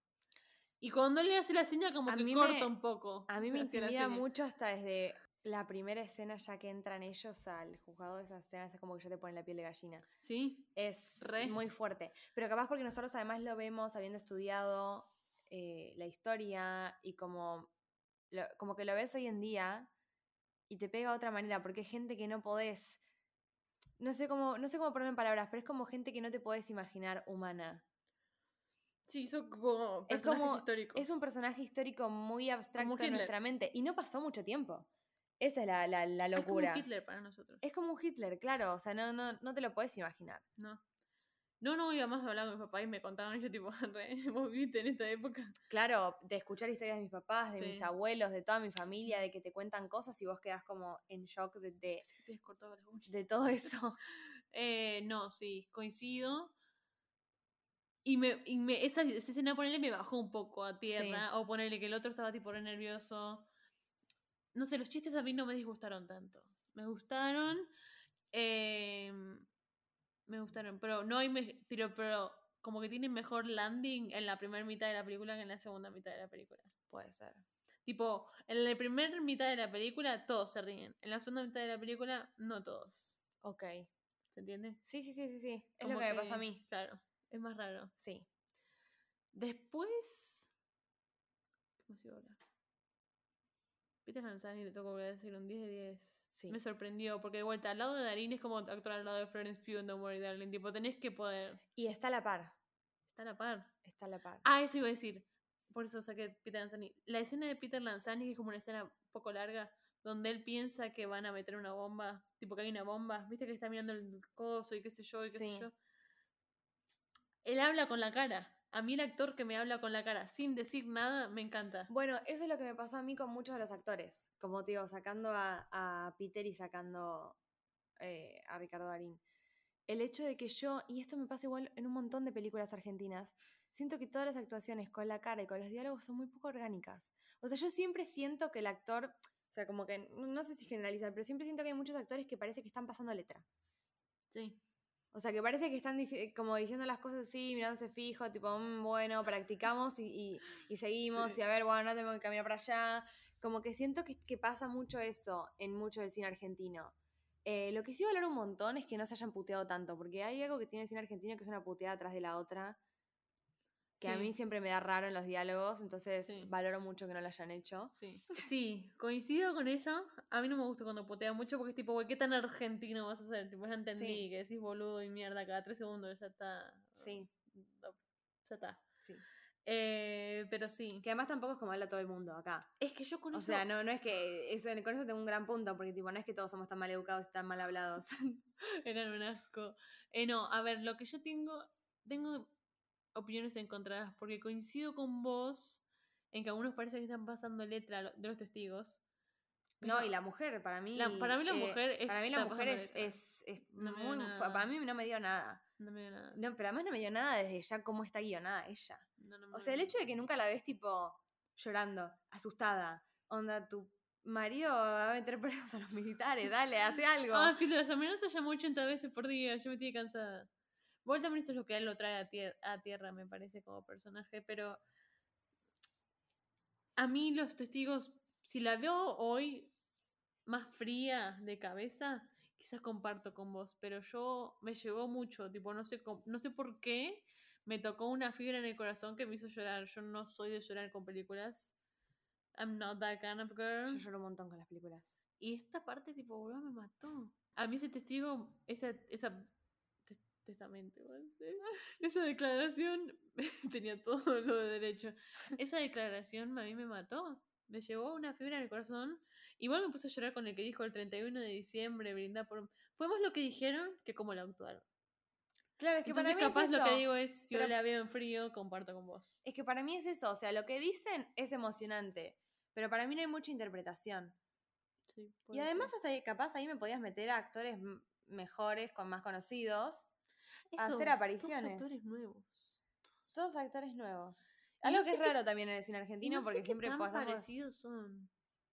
Y cuando le hace la señal, como A que corta me- un poco. A mí me intimida mucho hasta desde la primera escena ya que entran ellos al juzgado, esa escena es como que ya te pone la piel de gallina. ¿Sí? Es Re. muy fuerte. Pero capaz porque nosotros además lo vemos habiendo estudiado eh, la historia y como, lo- como que lo ves hoy en día y te pega de otra manera, porque es gente que no podés. No sé cómo, no sé cómo ponerlo en palabras, pero es como gente que no te podés imaginar humana. Sí, hizo como Es como, históricos. es un personaje histórico muy abstracto en nuestra mente. Y no pasó mucho tiempo. Esa es la, la, la Es como un locura. Hitler para nosotros. Es como un Hitler, claro. O sea, no, no, no te lo puedes imaginar. No. No, no, iba más hablando con mi papá y me contaban, y yo tipo, vos viviste en esta época. Claro, de escuchar historias de mis papás, de mis abuelos, de toda mi familia, de que te cuentan cosas y vos quedás como en shock de, de, te de todo eso. Eh, no, sí, coincido. Y, me, y me, esa, esa escena, ponerle, me bajó un poco a tierra. O ponerle que el otro estaba tipo re nervioso. No sé, los chistes a mí no me disgustaron tanto. Me gustaron. eh, me gustaron, pero no hay. me- pero, pero como que tienen mejor landing en la primera mitad de la película que en la segunda mitad de la película. Puede ser. Tipo, en la primera mitad de la película todos se ríen. En la segunda mitad de la película, no todos. Ok. ¿Se entiende? Sí, sí, sí, sí, sí. Es Como lo que, me pasa a mí. Claro, es más raro. Sí. Después. ¿Qué más iba a hablar? Peter Lanzani le tocó volver a decir un 10 de 10. Sí. Me sorprendió, porque de vuelta, al lado de Darín es como actuar al lado de Florence Pugh en Don't Worry Darling. Tipo, tenés que poder. Y está a la par. Está a la par. Está a la par. Ah, eso iba a decir. Por eso saqué Peter Lanzani. La escena de Peter Lanzani, que es como una escena un poco larga, donde él piensa que van a meter una bomba, tipo que hay una bomba, viste que está mirando el coso y qué sé yo, y qué Sí. sé yo. Él habla con la cara. A mí el actor que me habla con la cara sin decir nada me encanta. Bueno, eso es lo que me pasó a mí con muchos de los actores. Como te digo, sacando a, a Peter y sacando eh, a Ricardo Darín. El hecho de que yo, y esto me pasa igual en un montón de películas argentinas, siento que todas las actuaciones con la cara y con los diálogos son muy poco orgánicas. O sea, yo siempre siento que el actor, o sea, como que, no sé si generalizar, pero siempre siento que hay muchos actores que parece que están pasando letra. Sí. O sea, que parece que están como diciendo las cosas así, mirándose fijo, tipo, "Mm, bueno, practicamos y, y- y seguimos, Sí. y a ver, bueno, no tengo que caminar para allá. Como que siento que, que pasa mucho eso en mucho del cine argentino. Eh, lo que sí valoro un montón es que no se hayan puteado tanto, porque hay algo que tiene el cine argentino que es una puteada atrás de la otra, que a mí siempre me da raro en los diálogos, entonces Sí. valoro mucho que no lo hayan hecho. Sí. Sí, coincido con ella. A mí no me gusta cuando potea mucho porque es tipo, güey, ¿qué tan argentino vas a ser? Tipo, ya entendí que decís boludo y mierda cada tres segundos, ya está. Sí, Ya está. sí. Eh, pero sí. Que además tampoco es como habla todo el mundo acá. Es que yo con O eso. sea, no, no es que eso, con eso tengo un gran punto, porque tipo, no es que todos somos tan mal educados y tan mal hablados. Eran un asco. Eh, no, a ver, lo que yo tengo. Tengo opiniones encontradas porque coincido con vos en que algunos parece que están pasando letra de los testigos. No, y la mujer, para mí. La- para mí la eh, mujer Para mí la mujer es, es, es No muy. Para mí no me dio nada. No me dio nada. No, pero además no me dio nada desde ya cómo está guionada ella. No, no me O sea, el hecho de que nunca la ves tipo llorando, asustada. Onda, tu marido va a meter presos a los militares, dale, hace algo. Ah, sí, las amenazas llamó 80 veces por día, yo me tiene cansada. También eso es lo que él lo trae a, tier- a tierra, me parece, como personaje, pero a mí los testigos, si la veo hoy más fría de cabeza, quizás comparto con vos, pero yo me llegó mucho, tipo, no sé, no sé por qué, me tocó una fibra en el corazón que me hizo llorar. Yo no soy de llorar con películas. I'm not that kind of girl. Yo lloro un montón con las películas. Y esta parte, tipo, boludo, me mató. A mí ese testigo, esa, testamento, igual, sí. esa declaración, tenía todo lo de derecho. Esa declaración a mí me mató. Me llevó una fibra en el corazón. Igual me puse a llorar con el que dijo el 31 de diciembre, brindar por... Fue más lo que dijeron que cómo lo actuaron. Claro, es que Entonces para mí capaz es lo que eso. digo es, si yo Pero- la veo en frío, comparto con vos. Es que para mí es eso, o sea, lo que dicen es emocionante, pero para mí no hay mucha interpretación. Sí, Y además, hasta capaz ahí me podías meter a actores mejores, con más conocidos, Eso, hacer todos apariciones. actores nuevos. todos actores nuevos. Algo no que es raro también en el cine argentino, no porque siempre tan pasamos... parecidos son.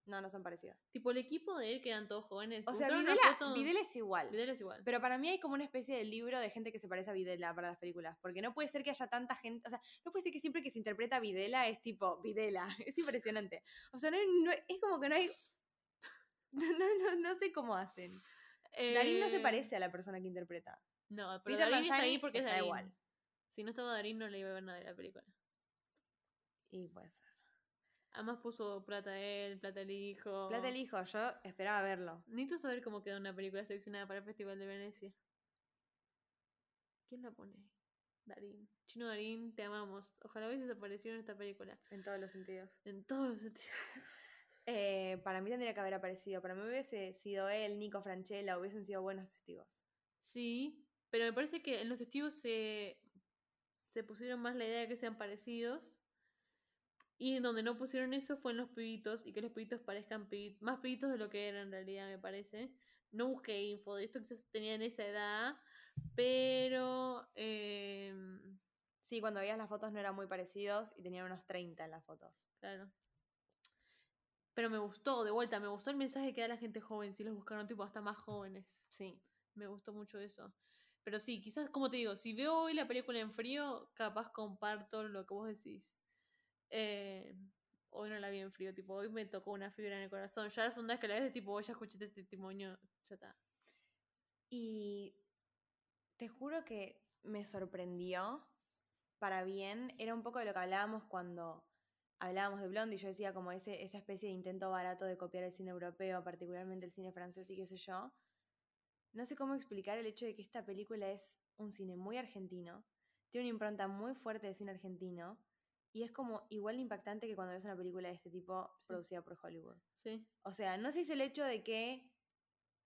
No, no son parecidos. Tipo, el equipo de él, que eran todos jóvenes. O sea, Videla, foto- Videla es igual. Videla es igual. Pero para mí hay como una especie de libro de gente que se parece a Videla para las películas. Porque no puede ser que haya tanta gente. O sea, no puede ser que siempre que se interpreta a Videla es tipo Videla. Es impresionante. O sea, no, no- es como que no hay. No, no, no sé cómo hacen. Darín no se Eh, parece a la persona que interpreta. No, pero Peter Darín está ahí porque es está Darín. igual. Si no estaba Darín, no le iba a ver nada de la película. Y puede ser. Además puso plata él, plata el hijo. Plata el hijo, yo esperaba verlo. Necesito saber cómo quedó una película seleccionada para el Festival de Venecia. ¿Quién la pone ahí? Darín. Chino Darín, te amamos. Ojalá hubieses aparecido en esta película. En todos los sentidos. En todos los sentidos. Eh, para mí tendría que haber aparecido. Para mí hubiese sido él, Nico Franchella, hubiesen sido buenos testigos. Sí, pero me parece que en los testigos se, se pusieron más la idea de que sean parecidos. Y en donde no pusieron eso fue en los pibitos y que los pibitos parezcan pibi- más pibitos de lo que eran en realidad, me parece. No busqué info de esto, quizás tenían esa edad, pero em, Sí, cuando veías las fotos no eran muy parecidos y tenían unos 30 en las fotos. claro. Pero me gustó, de vuelta, me gustó el mensaje que da la gente joven, si los buscaron tipo hasta más jóvenes. Sí. Me gustó mucho eso. Pero sí, quizás, como te digo, si veo hoy la película en frío, capaz comparto lo que vos decís. Eh, hoy no la vi en frío, tipo, hoy me tocó una fibra en el corazón. Ya la segunda vez que la ves, tipo, ya escuché este testimonio, ya está. Y te juro que me sorprendió para bien. Era un poco de lo que hablábamos cuando hablábamos de Blondie. Yo decía como ese, esa especie de intento barato de copiar el cine europeo, particularmente el cine francés y qué sé yo. No sé cómo explicar el hecho de que esta película es un cine muy argentino, tiene una impronta muy fuerte de cine argentino y es como igual de impactante que cuando ves una película de este tipo producida por Hollywood. Sí, O sea, no sé si es el hecho de que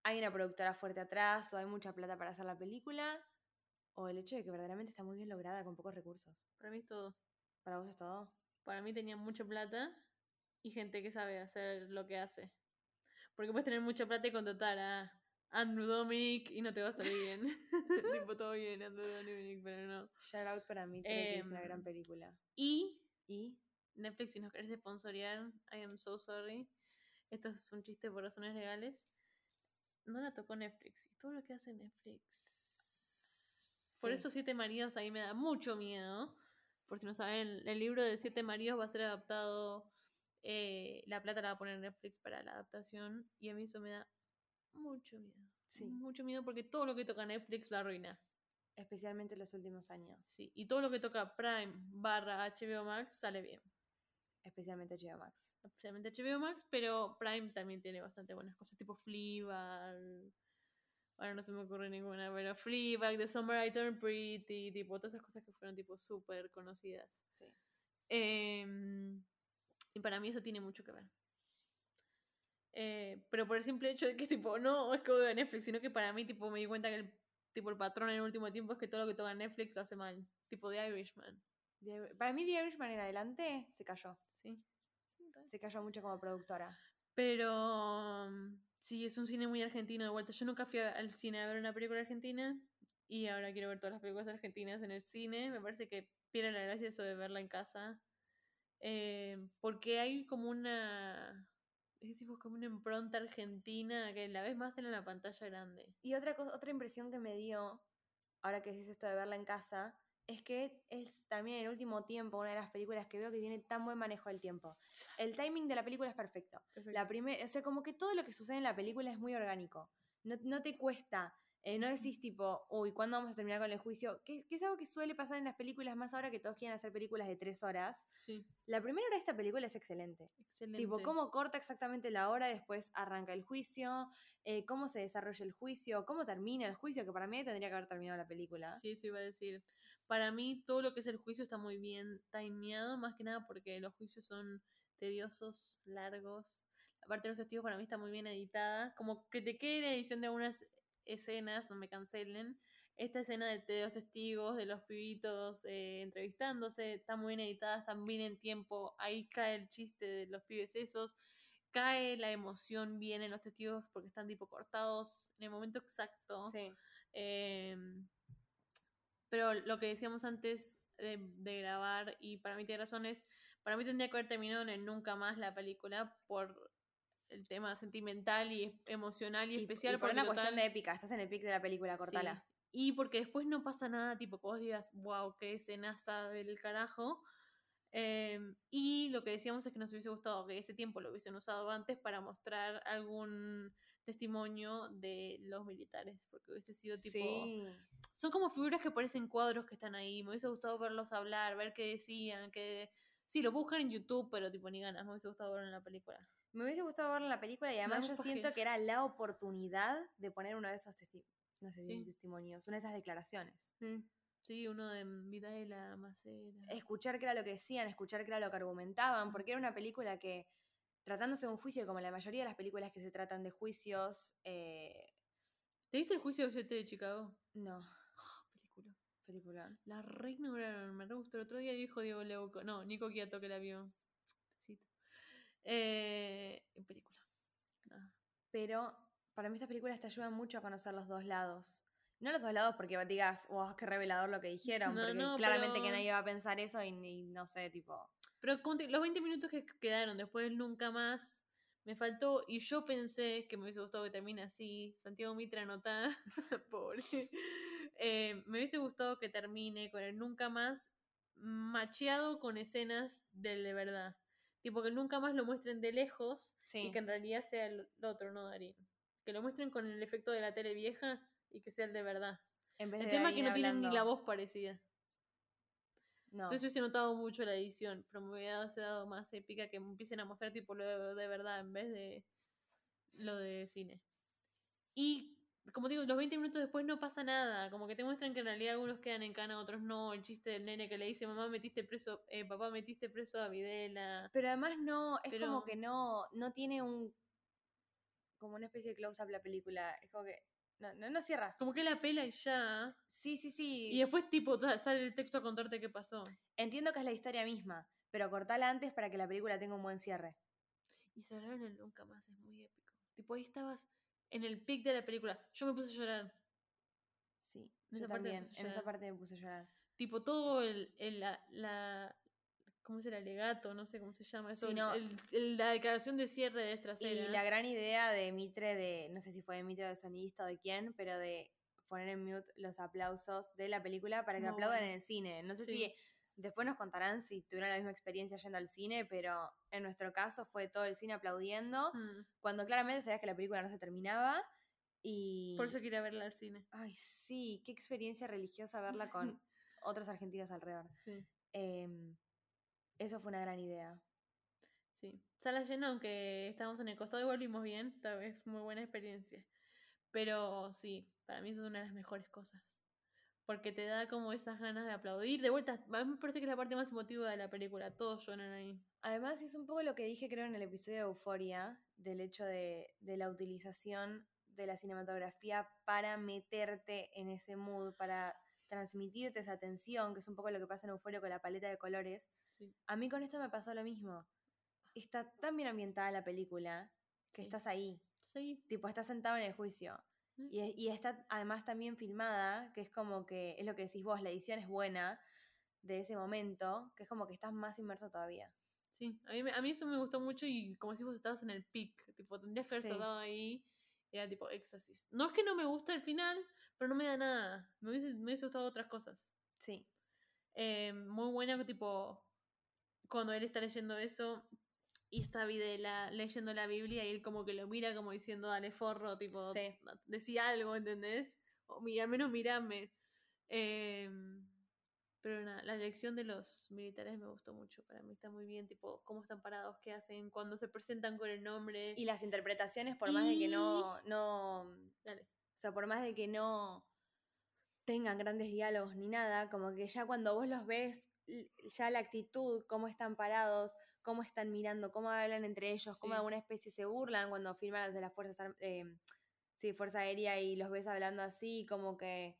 hay una productora fuerte atrás o hay mucha plata para hacer la película, o el hecho de que verdaderamente está muy bien lograda con pocos recursos. para mí es todo. Para vos es todo. Para mí tenía mucha plata y gente que sabe hacer lo que hace. Porque puedes tener mucha plata y contratar a Andrew Dominic y no te va a salir bien. tipo, todo bien, Andrew Dominic, pero no. Shout out para mí, creo que es una Em, gran película. Y Y Netflix, si nos querés sponsorear, I am so sorry. Esto es un chiste por razones legales. No la tocó Netflix. Y todo lo que hace Netflix. Por Sí. eso Siete Maridos a mí me da mucho miedo. Por si no saben, el libro de Siete Maridos va a ser adaptado. eh, la plata la va a poner Netflix para la adaptación. Y a mí eso me da mucho miedo. Sí. Mucho miedo porque todo lo que toca Netflix lo arruina. especialmente en los últimos años. Sí. Y todo lo que toca Prime barra HBO Max sale bien. Especialmente HBO Max. especialmente HBO Max, pero Prime también tiene bastante buenas cosas, tipo Fleabag. Ahora no se me ocurre ninguna, pero Fleabag, The Summer I Turned Pretty, tipo todas esas cosas que fueron tipo súper conocidas. Sí. Em, y para mí eso tiene mucho que ver. Eh, pero por el simple hecho de que tipo, no es que odio a Netflix, sino que para mí tipo me di cuenta que el tipo el patrón en el último tiempo es que todo lo que toca Netflix lo hace mal. Tipo The Irishman. The para mí, The Irishman en adelante se cayó. Sí. Se cayó mucho como productora. Pero mm, sí, es un cine muy argentino de vuelta. Yo nunca fui al cine a ver una película argentina y ahora quiero ver todas las películas argentinas en el cine. Me parece que pierde la gracia eso de verla en casa. Eh, porque hay como una. Es decir, como una impronta argentina que la ves más en la pantalla grande. Y otra, cosa, otra impresión que me dio, ahora que decís esto de verla en casa, es que es también en el último tiempo una de las películas que veo que tiene tan buen manejo del tiempo. El timing de la película es perfecto. La primera, o sea, como que todo lo que sucede en la película es muy orgánico. No, no te cuesta. Eh, no decís tipo, uy, ¿cuándo vamos a terminar con el juicio? Que, que es algo que suele pasar en las películas, más ahora que todos quieren hacer películas de tres horas. Sí, La primera hora de esta película es excelente. excelente. Tipo, cómo corta exactamente la hora, después arranca el juicio, eh, cómo se desarrolla el juicio, cómo termina el juicio, que para mí tendría que haber terminado la película. Sí, eso iba a decir. Para mí todo lo que es el juicio está muy bien timeado, más que nada porque los juicios son tediosos, largos. La parte de los testigos para mí está muy bien editada. Como critiqué la edición de algunas escenas, no me cancelen. Esta escena de, de los testigos, de los pibitos eh, entrevistándose, está muy bien editada, están bien en tiempo. Ahí cae el chiste de los pibes esos. Cae la emoción bien en los testigos porque están tipo cortados en el momento exacto. Sí. Em, pero lo que decíamos antes de, de grabar, y para mí tiene razón, es, para mí tendría que haber terminado en el nunca más la película por el tema sentimental y emocional y, Y, especial. y por una total- cuestión de épica, estás en el pic de la película, Sí. cortala. Y porque después no pasa nada, tipo que vos digas, wow, qué escenaza del carajo. Em, y lo que decíamos es que nos hubiese gustado que ese tiempo lo hubiesen usado antes para mostrar algún testimonio de los militares, porque hubiese sido tipo... Sí. Son como figuras que parecen cuadros que están ahí. Me hubiese gustado verlos hablar, ver qué decían, que... Sí, lo buscan en YouTube, pero tipo ni ganas. Me hubiese gustado verlo en la película. Me hubiese gustado en la película y además yo siento que era la oportunidad de poner uno de esos testi- no sé si Sí. testimonios, una de esas declaraciones. Sí, Sí, uno de Vida de la Macera. escuchar qué era lo que decían, escuchar qué era lo que argumentaban, porque era una película que, tratándose de un juicio, como la mayoría de las películas que se tratan de juicios, eh, ¿Te viste el juicio de 7 de Chicago? no, película. película. La reignoraron, me re gustó. El otro día dijo Diego Leuco. No, Nico Quiato que la vio. Eh, película. Nada. Pero para mí estas películas te ayudan mucho a conocer los dos lados. No los dos lados porque digas, wow, qué revelador lo que dijeron, No, porque no, claramente que nadie va a pensar eso y, y no sé, tipo, Pero los 20 minutos que quedaron después del nunca más me faltó y yo pensé que me hubiese gustado que termine así. Santiago Mitra anotá, pobre. Eh, me hubiese gustado que termine con el nunca más macheado con escenas del de verdad. Tipo que nunca más lo muestren de lejos sí. y que en realidad sea el, otro, no Darín. Que lo muestren con el efecto de la tele vieja y que sea el de verdad. en vez El de tema es que no tienen ni la voz parecida. No. Entonces hubiese notado mucho la edición, pero me hubiera dado más épica que me empiecen a mostrar tipo lo de, de verdad en vez de lo de cine. Y como digo, los 20 minutos después no pasa nada, como que te muestran que en realidad algunos quedan en cana, otros no, el chiste del nene que le dice, mamá metiste preso, eh, papá metiste preso a Videla. Pero además no, es Pero- como que no, no tiene un, como una especie de close-up la película, es como que, no, no, no cierra. Como que la pela y ya. Sí, sí, sí. Y después tipo sale el texto a contarte qué pasó. Entiendo que es la historia misma, pero cortala antes para que la película tenga un buen cierre. Y cerraron el nunca más, es muy épico. Tipo, ahí estabas en el pic de la película. Yo me puse a llorar. Sí, En yo esa parte también, a en esa parte me puse a llorar. tipo todo el, el- la, la- ¿cómo se el alegato? No sé cómo se llama eso. Sí, no. el- el- la declaración de cierre de Estracera. Y la gran idea de Mitre, de, no sé si fue de Mitre o de sonidista o de quién, pero de poner en mute los aplausos de la película para que Muy aplaudan bueno. en el cine. No sé Sí. si después nos contarán si tuvieron la misma experiencia yendo al cine, pero en nuestro caso fue todo el cine aplaudiendo, Mm, cuando claramente sabías que la película no se terminaba. Y. Por eso quería verla al cine. Ay, sí, qué experiencia religiosa verla con otros argentinos alrededor. Sí, Em, eso fue una gran idea. sí. Sala llena, aunque estábamos en el costado, igual vimos bien. Esta vez muy buena experiencia. Pero sí, para mí eso es una de las mejores cosas. Porque te da como esas ganas de aplaudir. De vuelta, a mí me parece que es la parte más emotiva de la película. Todos lloran ahí. Además, es un poco lo que dije, creo, en el episodio de Euforia, del hecho de, de la utilización de la cinematografía para meterte en ese mood, para transmitirte esa tensión, que es un poco lo que pasa en Euforia con la paleta de colores. Sí. A mí con esto me pasó lo mismo. Está tan bien ambientada la película que Sí. estás ahí, ahí. tipo, estás sentado en el juicio. Y, y está además también filmada, que es como que, es lo que decís vos, la edición es buena de ese momento, que es como que estás más inmerso todavía. Sí, a mí, a mí eso me gustó mucho y como si vos estabas en el pic, tipo, tendrías que haber Sí. cerrado ahí, era tipo éxtasis. No es que no me gusta el final, pero no me da nada, me hubiese, me hubiese gustado otras cosas. Sí. Eh, muy buena, tipo, cuando él está leyendo eso y está Videla leyendo la Biblia y él como que lo mira como diciendo, dale forro, tipo, Sí. decía algo, ¿entendés? O al menos mirame. Em, pero nada, la elección de los militares me gustó mucho. Para mí está muy bien, tipo, cómo están parados, qué hacen, cuando se presentan con el nombre. Y las interpretaciones, por más de que no, no, Dale. o sea, por más de que no tengan grandes diálogos ni nada, como que ya cuando vos los ves, ya la actitud, cómo están parados, cómo están mirando, cómo hablan entre ellos, cómo Sí. de alguna especie se burlan cuando filman desde las fuerzas, eh, sí, Fuerza Aérea y los ves hablando así, como que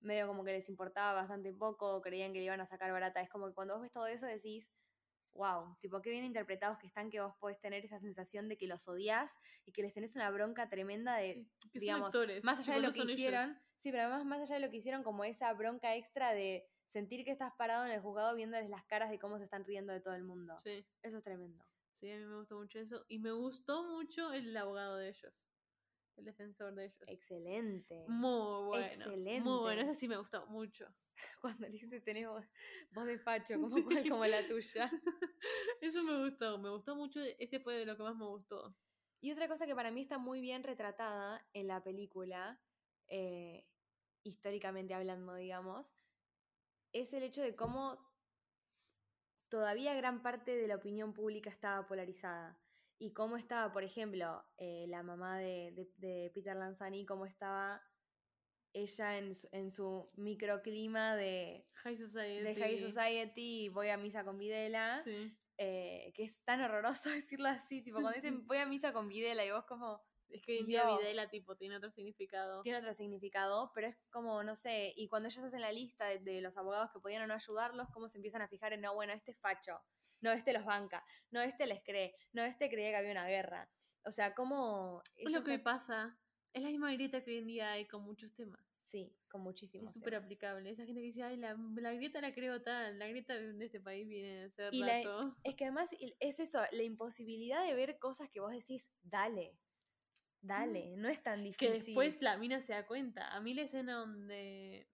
medio como que les importaba bastante poco, creían que le iban a sacar barata. Es como que cuando vos ves todo eso decís, wow, tipo, qué bien interpretados que están que vos podés tener esa sensación de que los odias y que les tenés una bronca tremenda de, Sí, digamos, actores, más allá de lo que ellos. hicieron, sí, pero además más allá de lo que hicieron, como esa bronca extra de sentir que estás parado en el juzgado viéndoles las caras de cómo se están riendo de todo el mundo. Sí, Eso es tremendo. sí, a mí me gustó mucho eso. Y me gustó mucho el abogado de ellos, el defensor de ellos. Excelente. Muy bueno. Excelente. Muy bueno, ese sí me gustó mucho. Cuando le dice tenés voz, voz de facho, como, cual, como la tuya. Eso me gustó, me gustó mucho. Ese fue de lo que más me gustó. Y otra cosa que para mí está muy bien retratada en la película, eh, históricamente hablando, digamos, es el hecho de cómo todavía gran parte de la opinión pública estaba polarizada. Y cómo estaba, por ejemplo, eh, la mamá de, de- de Peter Lanzani, cómo estaba ella en su, en su microclima de, High Society. de High Society voy a misa con Videla, Sí. eh, que es tan horroroso decirlo así, tipo cuando dicen voy a misa con Videla y vos como Es que hoy en día Dios. Videla tipo tiene otro significado. tiene otro significado, pero es como, no sé, y cuando ellos hacen la lista de, de los abogados que podían o no ayudarlos, cómo se empiezan a fijar en, no, bueno, este es facho, no, este los banca, no, este les cree, no, este creía que había una guerra. O sea, como... Es lo que han- pasa. Es la misma grieta que hoy en día hay con muchos temas. Sí, con muchísimos. Es súper aplicable. Esa gente que dice, ay, la, la grieta la creo tal. La grieta de este país viene a ser Y la- rato. Es que además es eso, la imposibilidad de ver cosas que vos decís, dale, dale, no es tan Mm. Que difícil. después la mina se da cuenta. A mí la escena donde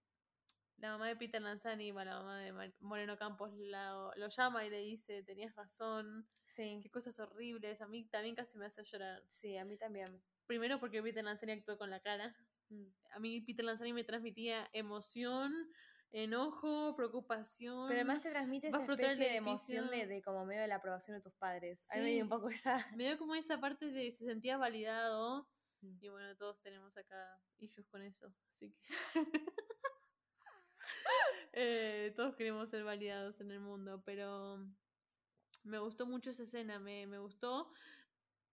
la mamá de Peter Lanzani, bueno, la mamá de Moreno Campos, la- lo llama y le dice, tenías razón, Sí, qué cosas horribles. A mí también casi me hace llorar. sí, a mí también. Primero porque Peter Lanzani actuó con la cara. Mm. A mí Peter Lanzani me transmitía emoción, enojo, preocupación. Pero además te transmite esa especie de emoción de, de como medio de la aprobación de tus padres. A mí me dio un Sí. poco esa... me dio como esa parte de se sentía validado. Mm. Y bueno, todos tenemos acá issues con eso. Así que. Eh, todos queremos ser validados en el mundo. Pero me gustó mucho esa escena. Me, me gustó.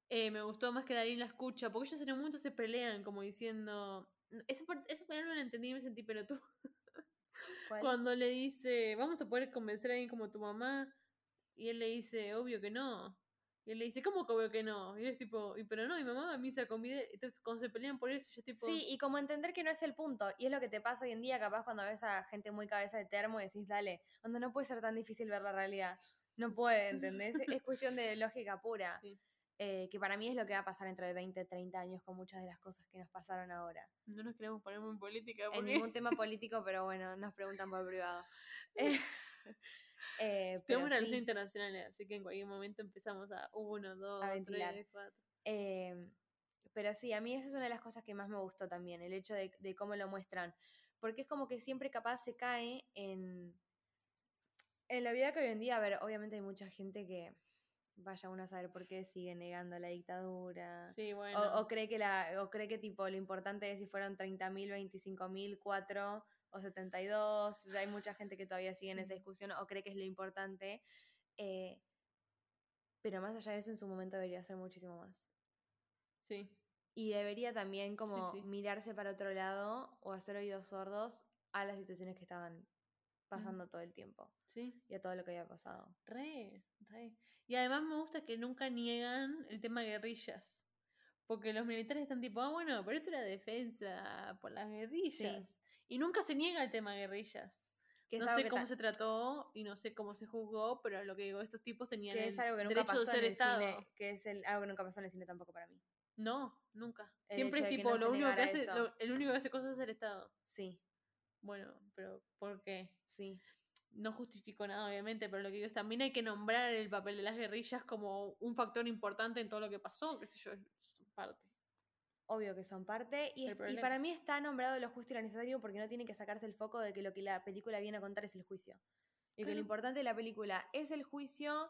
eh, me gustó más que Darín la escucha. Porque ellos en un momento se pelean, como diciendo. Esa parte, esa no la entendí y me sentí pero tú. ¿Cuál? Cuando le dice, vamos a poder convencer a alguien como tu mamá. Y él le dice, obvio que no. Y él le dice, ¿cómo que obvio que no? Y él es tipo, y pero no, mi mamá a mí se convide. Entonces, cuando se pelean por eso, yo es tipo. Sí, y como entender que no es el punto. Y es lo que te pasa hoy en día, capaz cuando ves a gente muy cabeza de termo y decís, dale, donde no puede ser tan difícil ver la realidad. No puede, ¿entendés? es cuestión de lógica pura. Sí. Eh, que para mí es lo que va a pasar dentro de 20, 30 años con muchas de las cosas que nos pasaron ahora. No nos queremos poner muy política En ningún tema político, pero bueno, nos preguntan por privado. Eh, eh, tenemos sí, relaciones internacionales, así que en cualquier momento empezamos a uno, dos, ventilar. tres, cuatro. eh, pero sí, a mí esa es una de las cosas que más me gustó también, el hecho de, de cómo lo muestran. Porque es como que siempre capaz se cae en, en la vida que hoy en día, a ver, obviamente hay mucha gente que vaya uno a saber por qué sigue negando la dictadura. Sí, bueno. O, o cree que la, o cree que tipo lo importante es si fueron 30.000, 25.000, 4 o 72. O sea, hay mucha gente que todavía sigue en esa discusión o cree que es lo importante. eh, pero más allá de eso, en su momento debería ser muchísimo más. sí. Y debería también como sí. mirarse para otro lado o hacer oídos sordos a las situaciones que estaban pasando todo el tiempo Sí. y a todo lo que había pasado. Re, re. Y además me gusta que nunca niegan el tema guerrillas. Porque los militares están tipo, ah, bueno, pero esto era defensa por las guerrillas. Y nunca se niega el tema guerrillas. Que no sé cómo se trató y no sé cómo se juzgó, pero lo que digo, estos tipos tenían que el es algo que nunca derecho pasó de ser en el Estado. cine, que es el, algo que nunca pasó en el cine tampoco para mí. No, nunca. El Siempre es tipo, no lo único que hace, lo- el único que hace cosas es el Estado. Sí, Bueno, pero ¿por qué? sí. No justifico nada, obviamente, pero lo que digo es también hay que nombrar el papel de las guerrillas como un factor importante en todo lo que pasó, qué sé yo, es parte. Obvio que son parte. Y, es- para mí está nombrado lo justo y lo necesario porque no tiene que sacarse el foco de que lo que la película viene a contar es el juicio. Y que lo importante de la película es el juicio,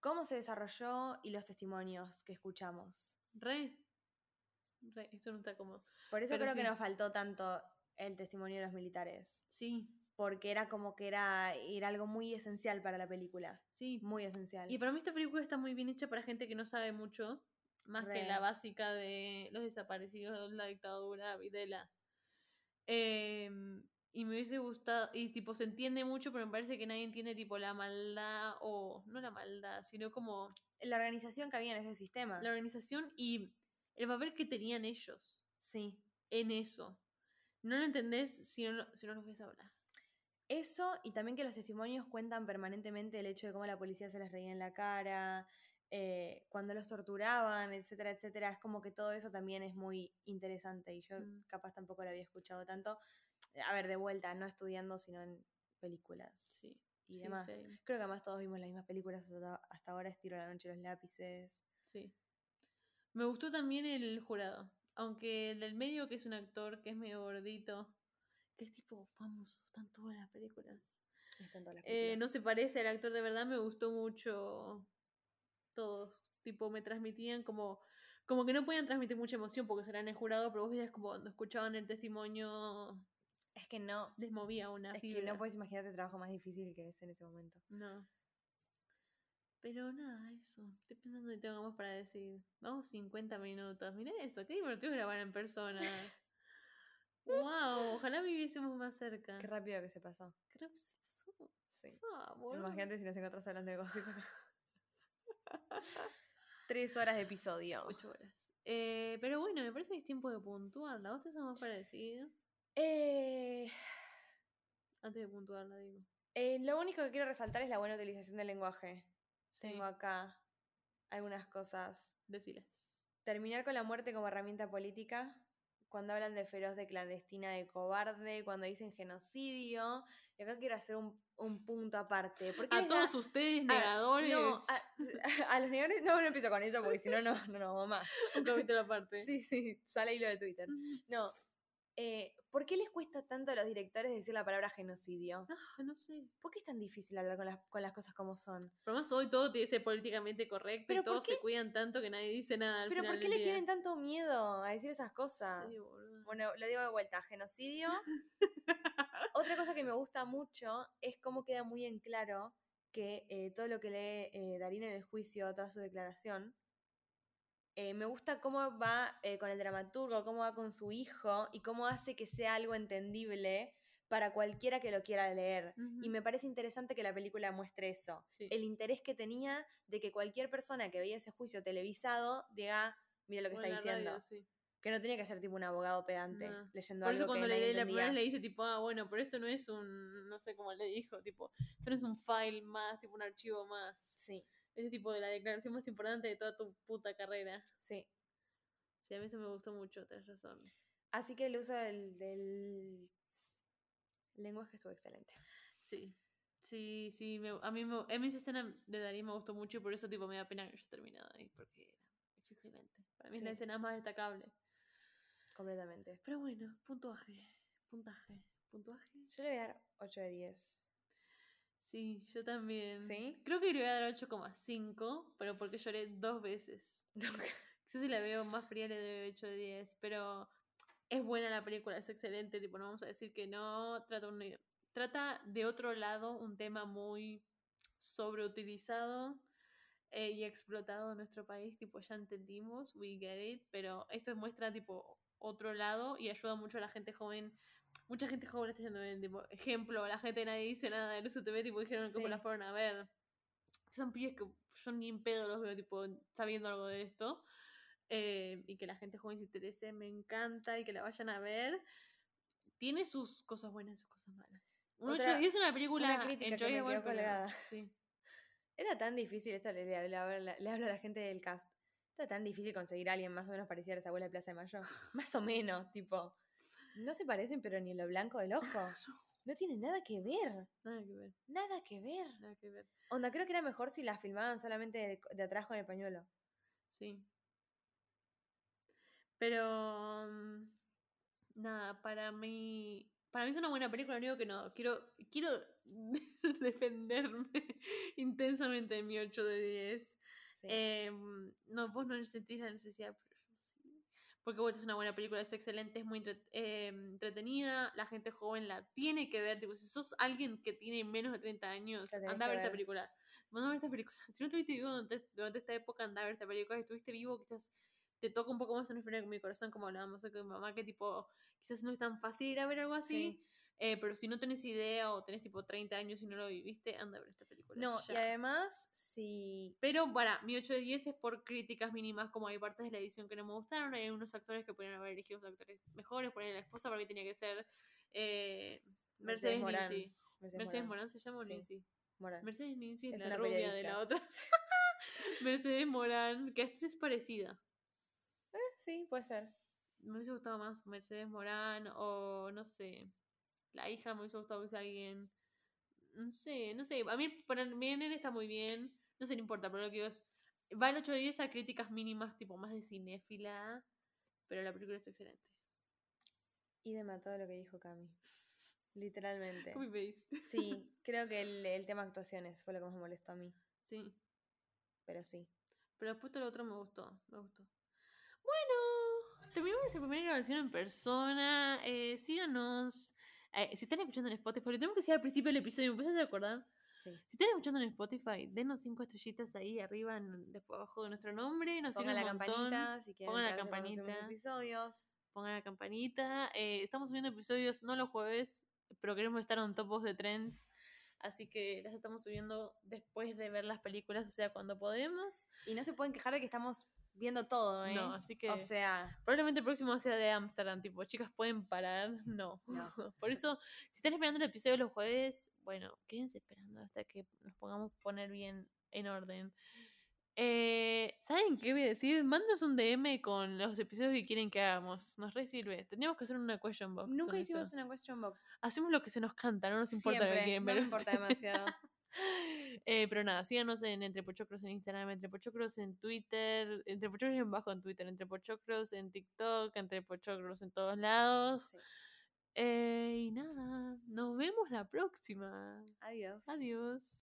cómo se desarrolló y los testimonios que escuchamos. Re. Re, esto no está como. Por eso Pero creo que nos faltó tanto el testimonio de los militares. Sí, Porque era como que era, era algo muy esencial para la película. sí. Muy esencial. Y para mí esta película está muy bien hecha para gente que no sabe mucho, más que Re. la básica de los desaparecidos, la dictadura, Videla. Em, y me hubiese gustado, y tipo se entiende mucho, pero me parece que nadie entiende tipo la maldad, o no la maldad, sino como La organización que había en ese sistema. la organización y el papel que tenían ellos Sí. en eso. No lo entendés si no, si no los ves hablar. Eso y también que los testimonios cuentan permanentemente el hecho de cómo la policía se les reía en la cara, eh, cuando los torturaban, etcétera, etcétera. Es como que todo eso también es muy interesante y yo Mm. capaz tampoco lo había escuchado tanto. A ver, de vuelta, no estudiando, sino en películas Sí, y sí, demás. Creo que además todos vimos las mismas películas hasta, hasta ahora, Estiro la noche y los lápices. Sí. Me gustó también el jurado. Aunque el del medio, que es un actor que es medio gordito, que es tipo famoso, están todas las películas. Están todas las Eh, películas. no se parece al actor de verdad, me gustó mucho todos. Tipo, me transmitían como, como que no podían transmitir mucha emoción porque serán el jurado, pero vos veías como cuando escuchaban el testimonio Es que no. les movía una Es que no puedes imaginarte el trabajo más difícil que es en ese momento. No. Pero nada, eso. Estoy pensando en tengo más para decir. Vamos 50 minutos. Mirá eso, qué divertido grabar en persona. wow, ojalá viviésemos más cerca. Qué rápido que se pasó. Qué rápido se pasó. Sí. Ah, boludo. Imagínate si nos encontrás hablando de gossip. Tres horas de episodio. Ocho horas. Eh, pero bueno, me parece que es tiempo de puntuarla. ¿Vos tenés algo más para decir? Eh, Antes de puntuarla, digo. eh, lo único que quiero resaltar es la buena utilización del lenguaje. Sí. Tengo acá algunas cosas. Deciles. Terminar con la muerte como herramienta política. Cuando hablan de feroz, de clandestina, de cobarde, cuando dicen genocidio. Y acá quiero hacer un, un punto aparte. Porque A todos la- ustedes, a- negadores. no, a, a los negadores, no, no empiezo con eso porque si no, no, no, no, vamos más. Un capítulo aparte. Sí, sí, sale hilo de Twitter. No, eh, ¿por qué les cuesta tanto a los directores decir la palabra genocidio? Ah, no sé. ¿Por qué es tan difícil hablar con las, con las cosas como son? Pero más todo y todo tiene que ser políticamente correcto Pero y ¿por todos se cuidan tanto que nadie dice nada al Pero final ¿por qué le día. tienen tanto miedo a decir esas cosas? Sí, boludo. Bueno, lo digo de vuelta, genocidio. Otra cosa que me gusta mucho es cómo queda muy en claro que eh, todo lo que lee eh, Darín en el juicio, toda su declaración, eh, me gusta cómo va eh, con el dramaturgo, cómo va con su hijo y cómo hace que sea algo entendible para cualquiera que lo quiera leer. Y me parece interesante que la película muestre eso. Sí. El interés que tenía de que cualquier persona que veía ese juicio televisado diga, mira lo que O está diciendo. radio, sí. Que no tenía que ser tipo un abogado pedante No. leyendo Por eso algo cuando que le leí la primera vez le dice tipo, ah, bueno, pero esto no es un, no sé cómo le dijo, tipo, esto no es un file más, tipo un archivo más. Sí, Es tipo la declaración más importante de toda tu puta carrera. sí. Sí, a mí eso me gustó mucho, tenés razón. Así que el uso del, del lenguaje estuvo excelente. Sí. Sí, sí, me- a mí me, a mí esa escena de Darín me gustó mucho y por eso tipo me da pena que haya terminado ahí, porque era excelente. Para mí es la escena más destacable. Completamente. Pero bueno, puntuaje, puntaje, puntuaje. Yo le voy a dar 8 de 10. Sí, yo también. ¿Sí? Creo que le voy a dar 8,5, pero porque lloré dos veces. Quizás si la veo más fría le doy 8 de 10, pero es buena la película, es excelente, tipo, no vamos a decir que no, trata, un- trata de otro lado un tema muy sobreutilizado eh, y explotado en nuestro país, tipo, ya entendimos, we get it, pero esto muestra, tipo, otro lado y ayuda mucho a la gente joven. Mucha gente joven está yendo bien, tipo, ejemplo, la gente nadie dice nada de eso TV, tipo, dijeron cómo Sí. la fueron a ver. Son pibes que yo ni en pedo los veo, tipo, sabiendo algo de esto. eh, y que la gente joven se interese, me encanta y que la vayan a ver. Tiene sus cosas buenas y sus cosas malas. Otra- es una película una crítica que me quedó colgada. sí. Era tan difícil, esto le, le- le hablo a la gente del cast. Era tan difícil conseguir a alguien más o menos parecido a esa abuela de Plaza de Mayo. Más o menos, tipo. No se parecen, pero ni en lo blanco del ojo. No tiene nada que ver. Nada que ver, Nada que ver. nada que ver. Onda, creo que era mejor si la filmaban solamente de, de atrás con el pañuelo. Sí. Pero mm, nada, para mí para mí es una buena película, lo único que no quiero quiero defenderme intensamente de mi 8 de 10. Sí. Em, no, vos no sentís la necesidad. Porque bueno, es una buena película, es excelente, es muy entre- em, entretenida, la gente joven la tiene que ver, tipo, si sos alguien que tiene menos de 30 años, anda a ver esta película. Anda a ver esta película. Si no estuviste vivo durante, durante esta época, anda a ver esta película. Si estuviste vivo, quizás te toca un poco más una fibra con mi corazón, como hablábamos con mi mamá, que tipo, quizás no es tan fácil ir a ver algo así. Sí. Eh, pero si no tenés idea o tenés tipo 30 años y no lo viviste, anda a ver esta película. No, y además, si. Pero para, mi 8 de 10 es por críticas mínimas, como hay partes de la edición que no me gustaron, hay unos actores que podrían haber elegido actores mejores, poner la esposa porque tenía que ser eh, Mercedes, Mercedes Morán. Mercedes Mercedes Morán. Morán se llama o Sí. Morán. Mercedes Ninzi es, Es la rubia de la otra. Mercedes Morán, que esta es parecida. Eh, sí, puede ser. Me hubiese gustado más Mercedes Morán o no sé. La hija me hubiese gustado que sea alguien. No sé, no sé. A mí, para mí, él está muy bien. No sé, no importa, pero lo que digo es. Va el 8 de 10 a críticas mínimas, tipo más de cinéfila. Pero la película es excelente. Y de todo lo que dijo Cami. Literalmente. Sí, creo que el, el tema actuaciones fue lo que más me molestó a mí. Sí. Pero sí. Pero después todo lo otro me gustó. Me gustó. Bueno, terminamos nuestra primera grabación en persona. Eh, síganos. Eh, si están escuchando en Spotify, lo tenemos que decir al principio del episodio, ¿me empiezas a acordar? Sí. Si están escuchando en Spotify, denos cinco estrellitas ahí arriba, en- después abajo de nuestro nombre. Nos Pongan la montón. campanita si quieren Pongan la campanita. episodios. Pongan la campanita. Eh, estamos subiendo episodios no los jueves, pero queremos estar on top of the trends. Así que las estamos subiendo después de ver las películas, o sea, cuando podemos. Y no se pueden quejar de que estamos viendo todo, ¿eh? No, así que O sea, probablemente el próximo sea de Amsterdam, tipo, chicas, ¿pueden parar? No. No. Por eso, si están esperando el episodio los jueves, bueno, quédense esperando hasta que nos pongamos a poner bien en orden. Eh, ¿Saben qué voy a decir? Mándanos un DM con los episodios que quieren que hagamos. Nos re sirve. Tendríamos que hacer una question box. nunca hicimos eso. una question box. Hacemos lo que se nos canta, no nos importa lo que quieren no ver. me importa ustedes. demasiado. Eh, pero nada, síganos en Entre Pochocros en Instagram, Entre Pochocros en Twitter, Entre Pochocros en bajo en Twitter, Entre Pochocros en TikTok, Entre Pochocros en todos lados. Sí. Eh, y nada, nos vemos la próxima. Adiós. Adiós.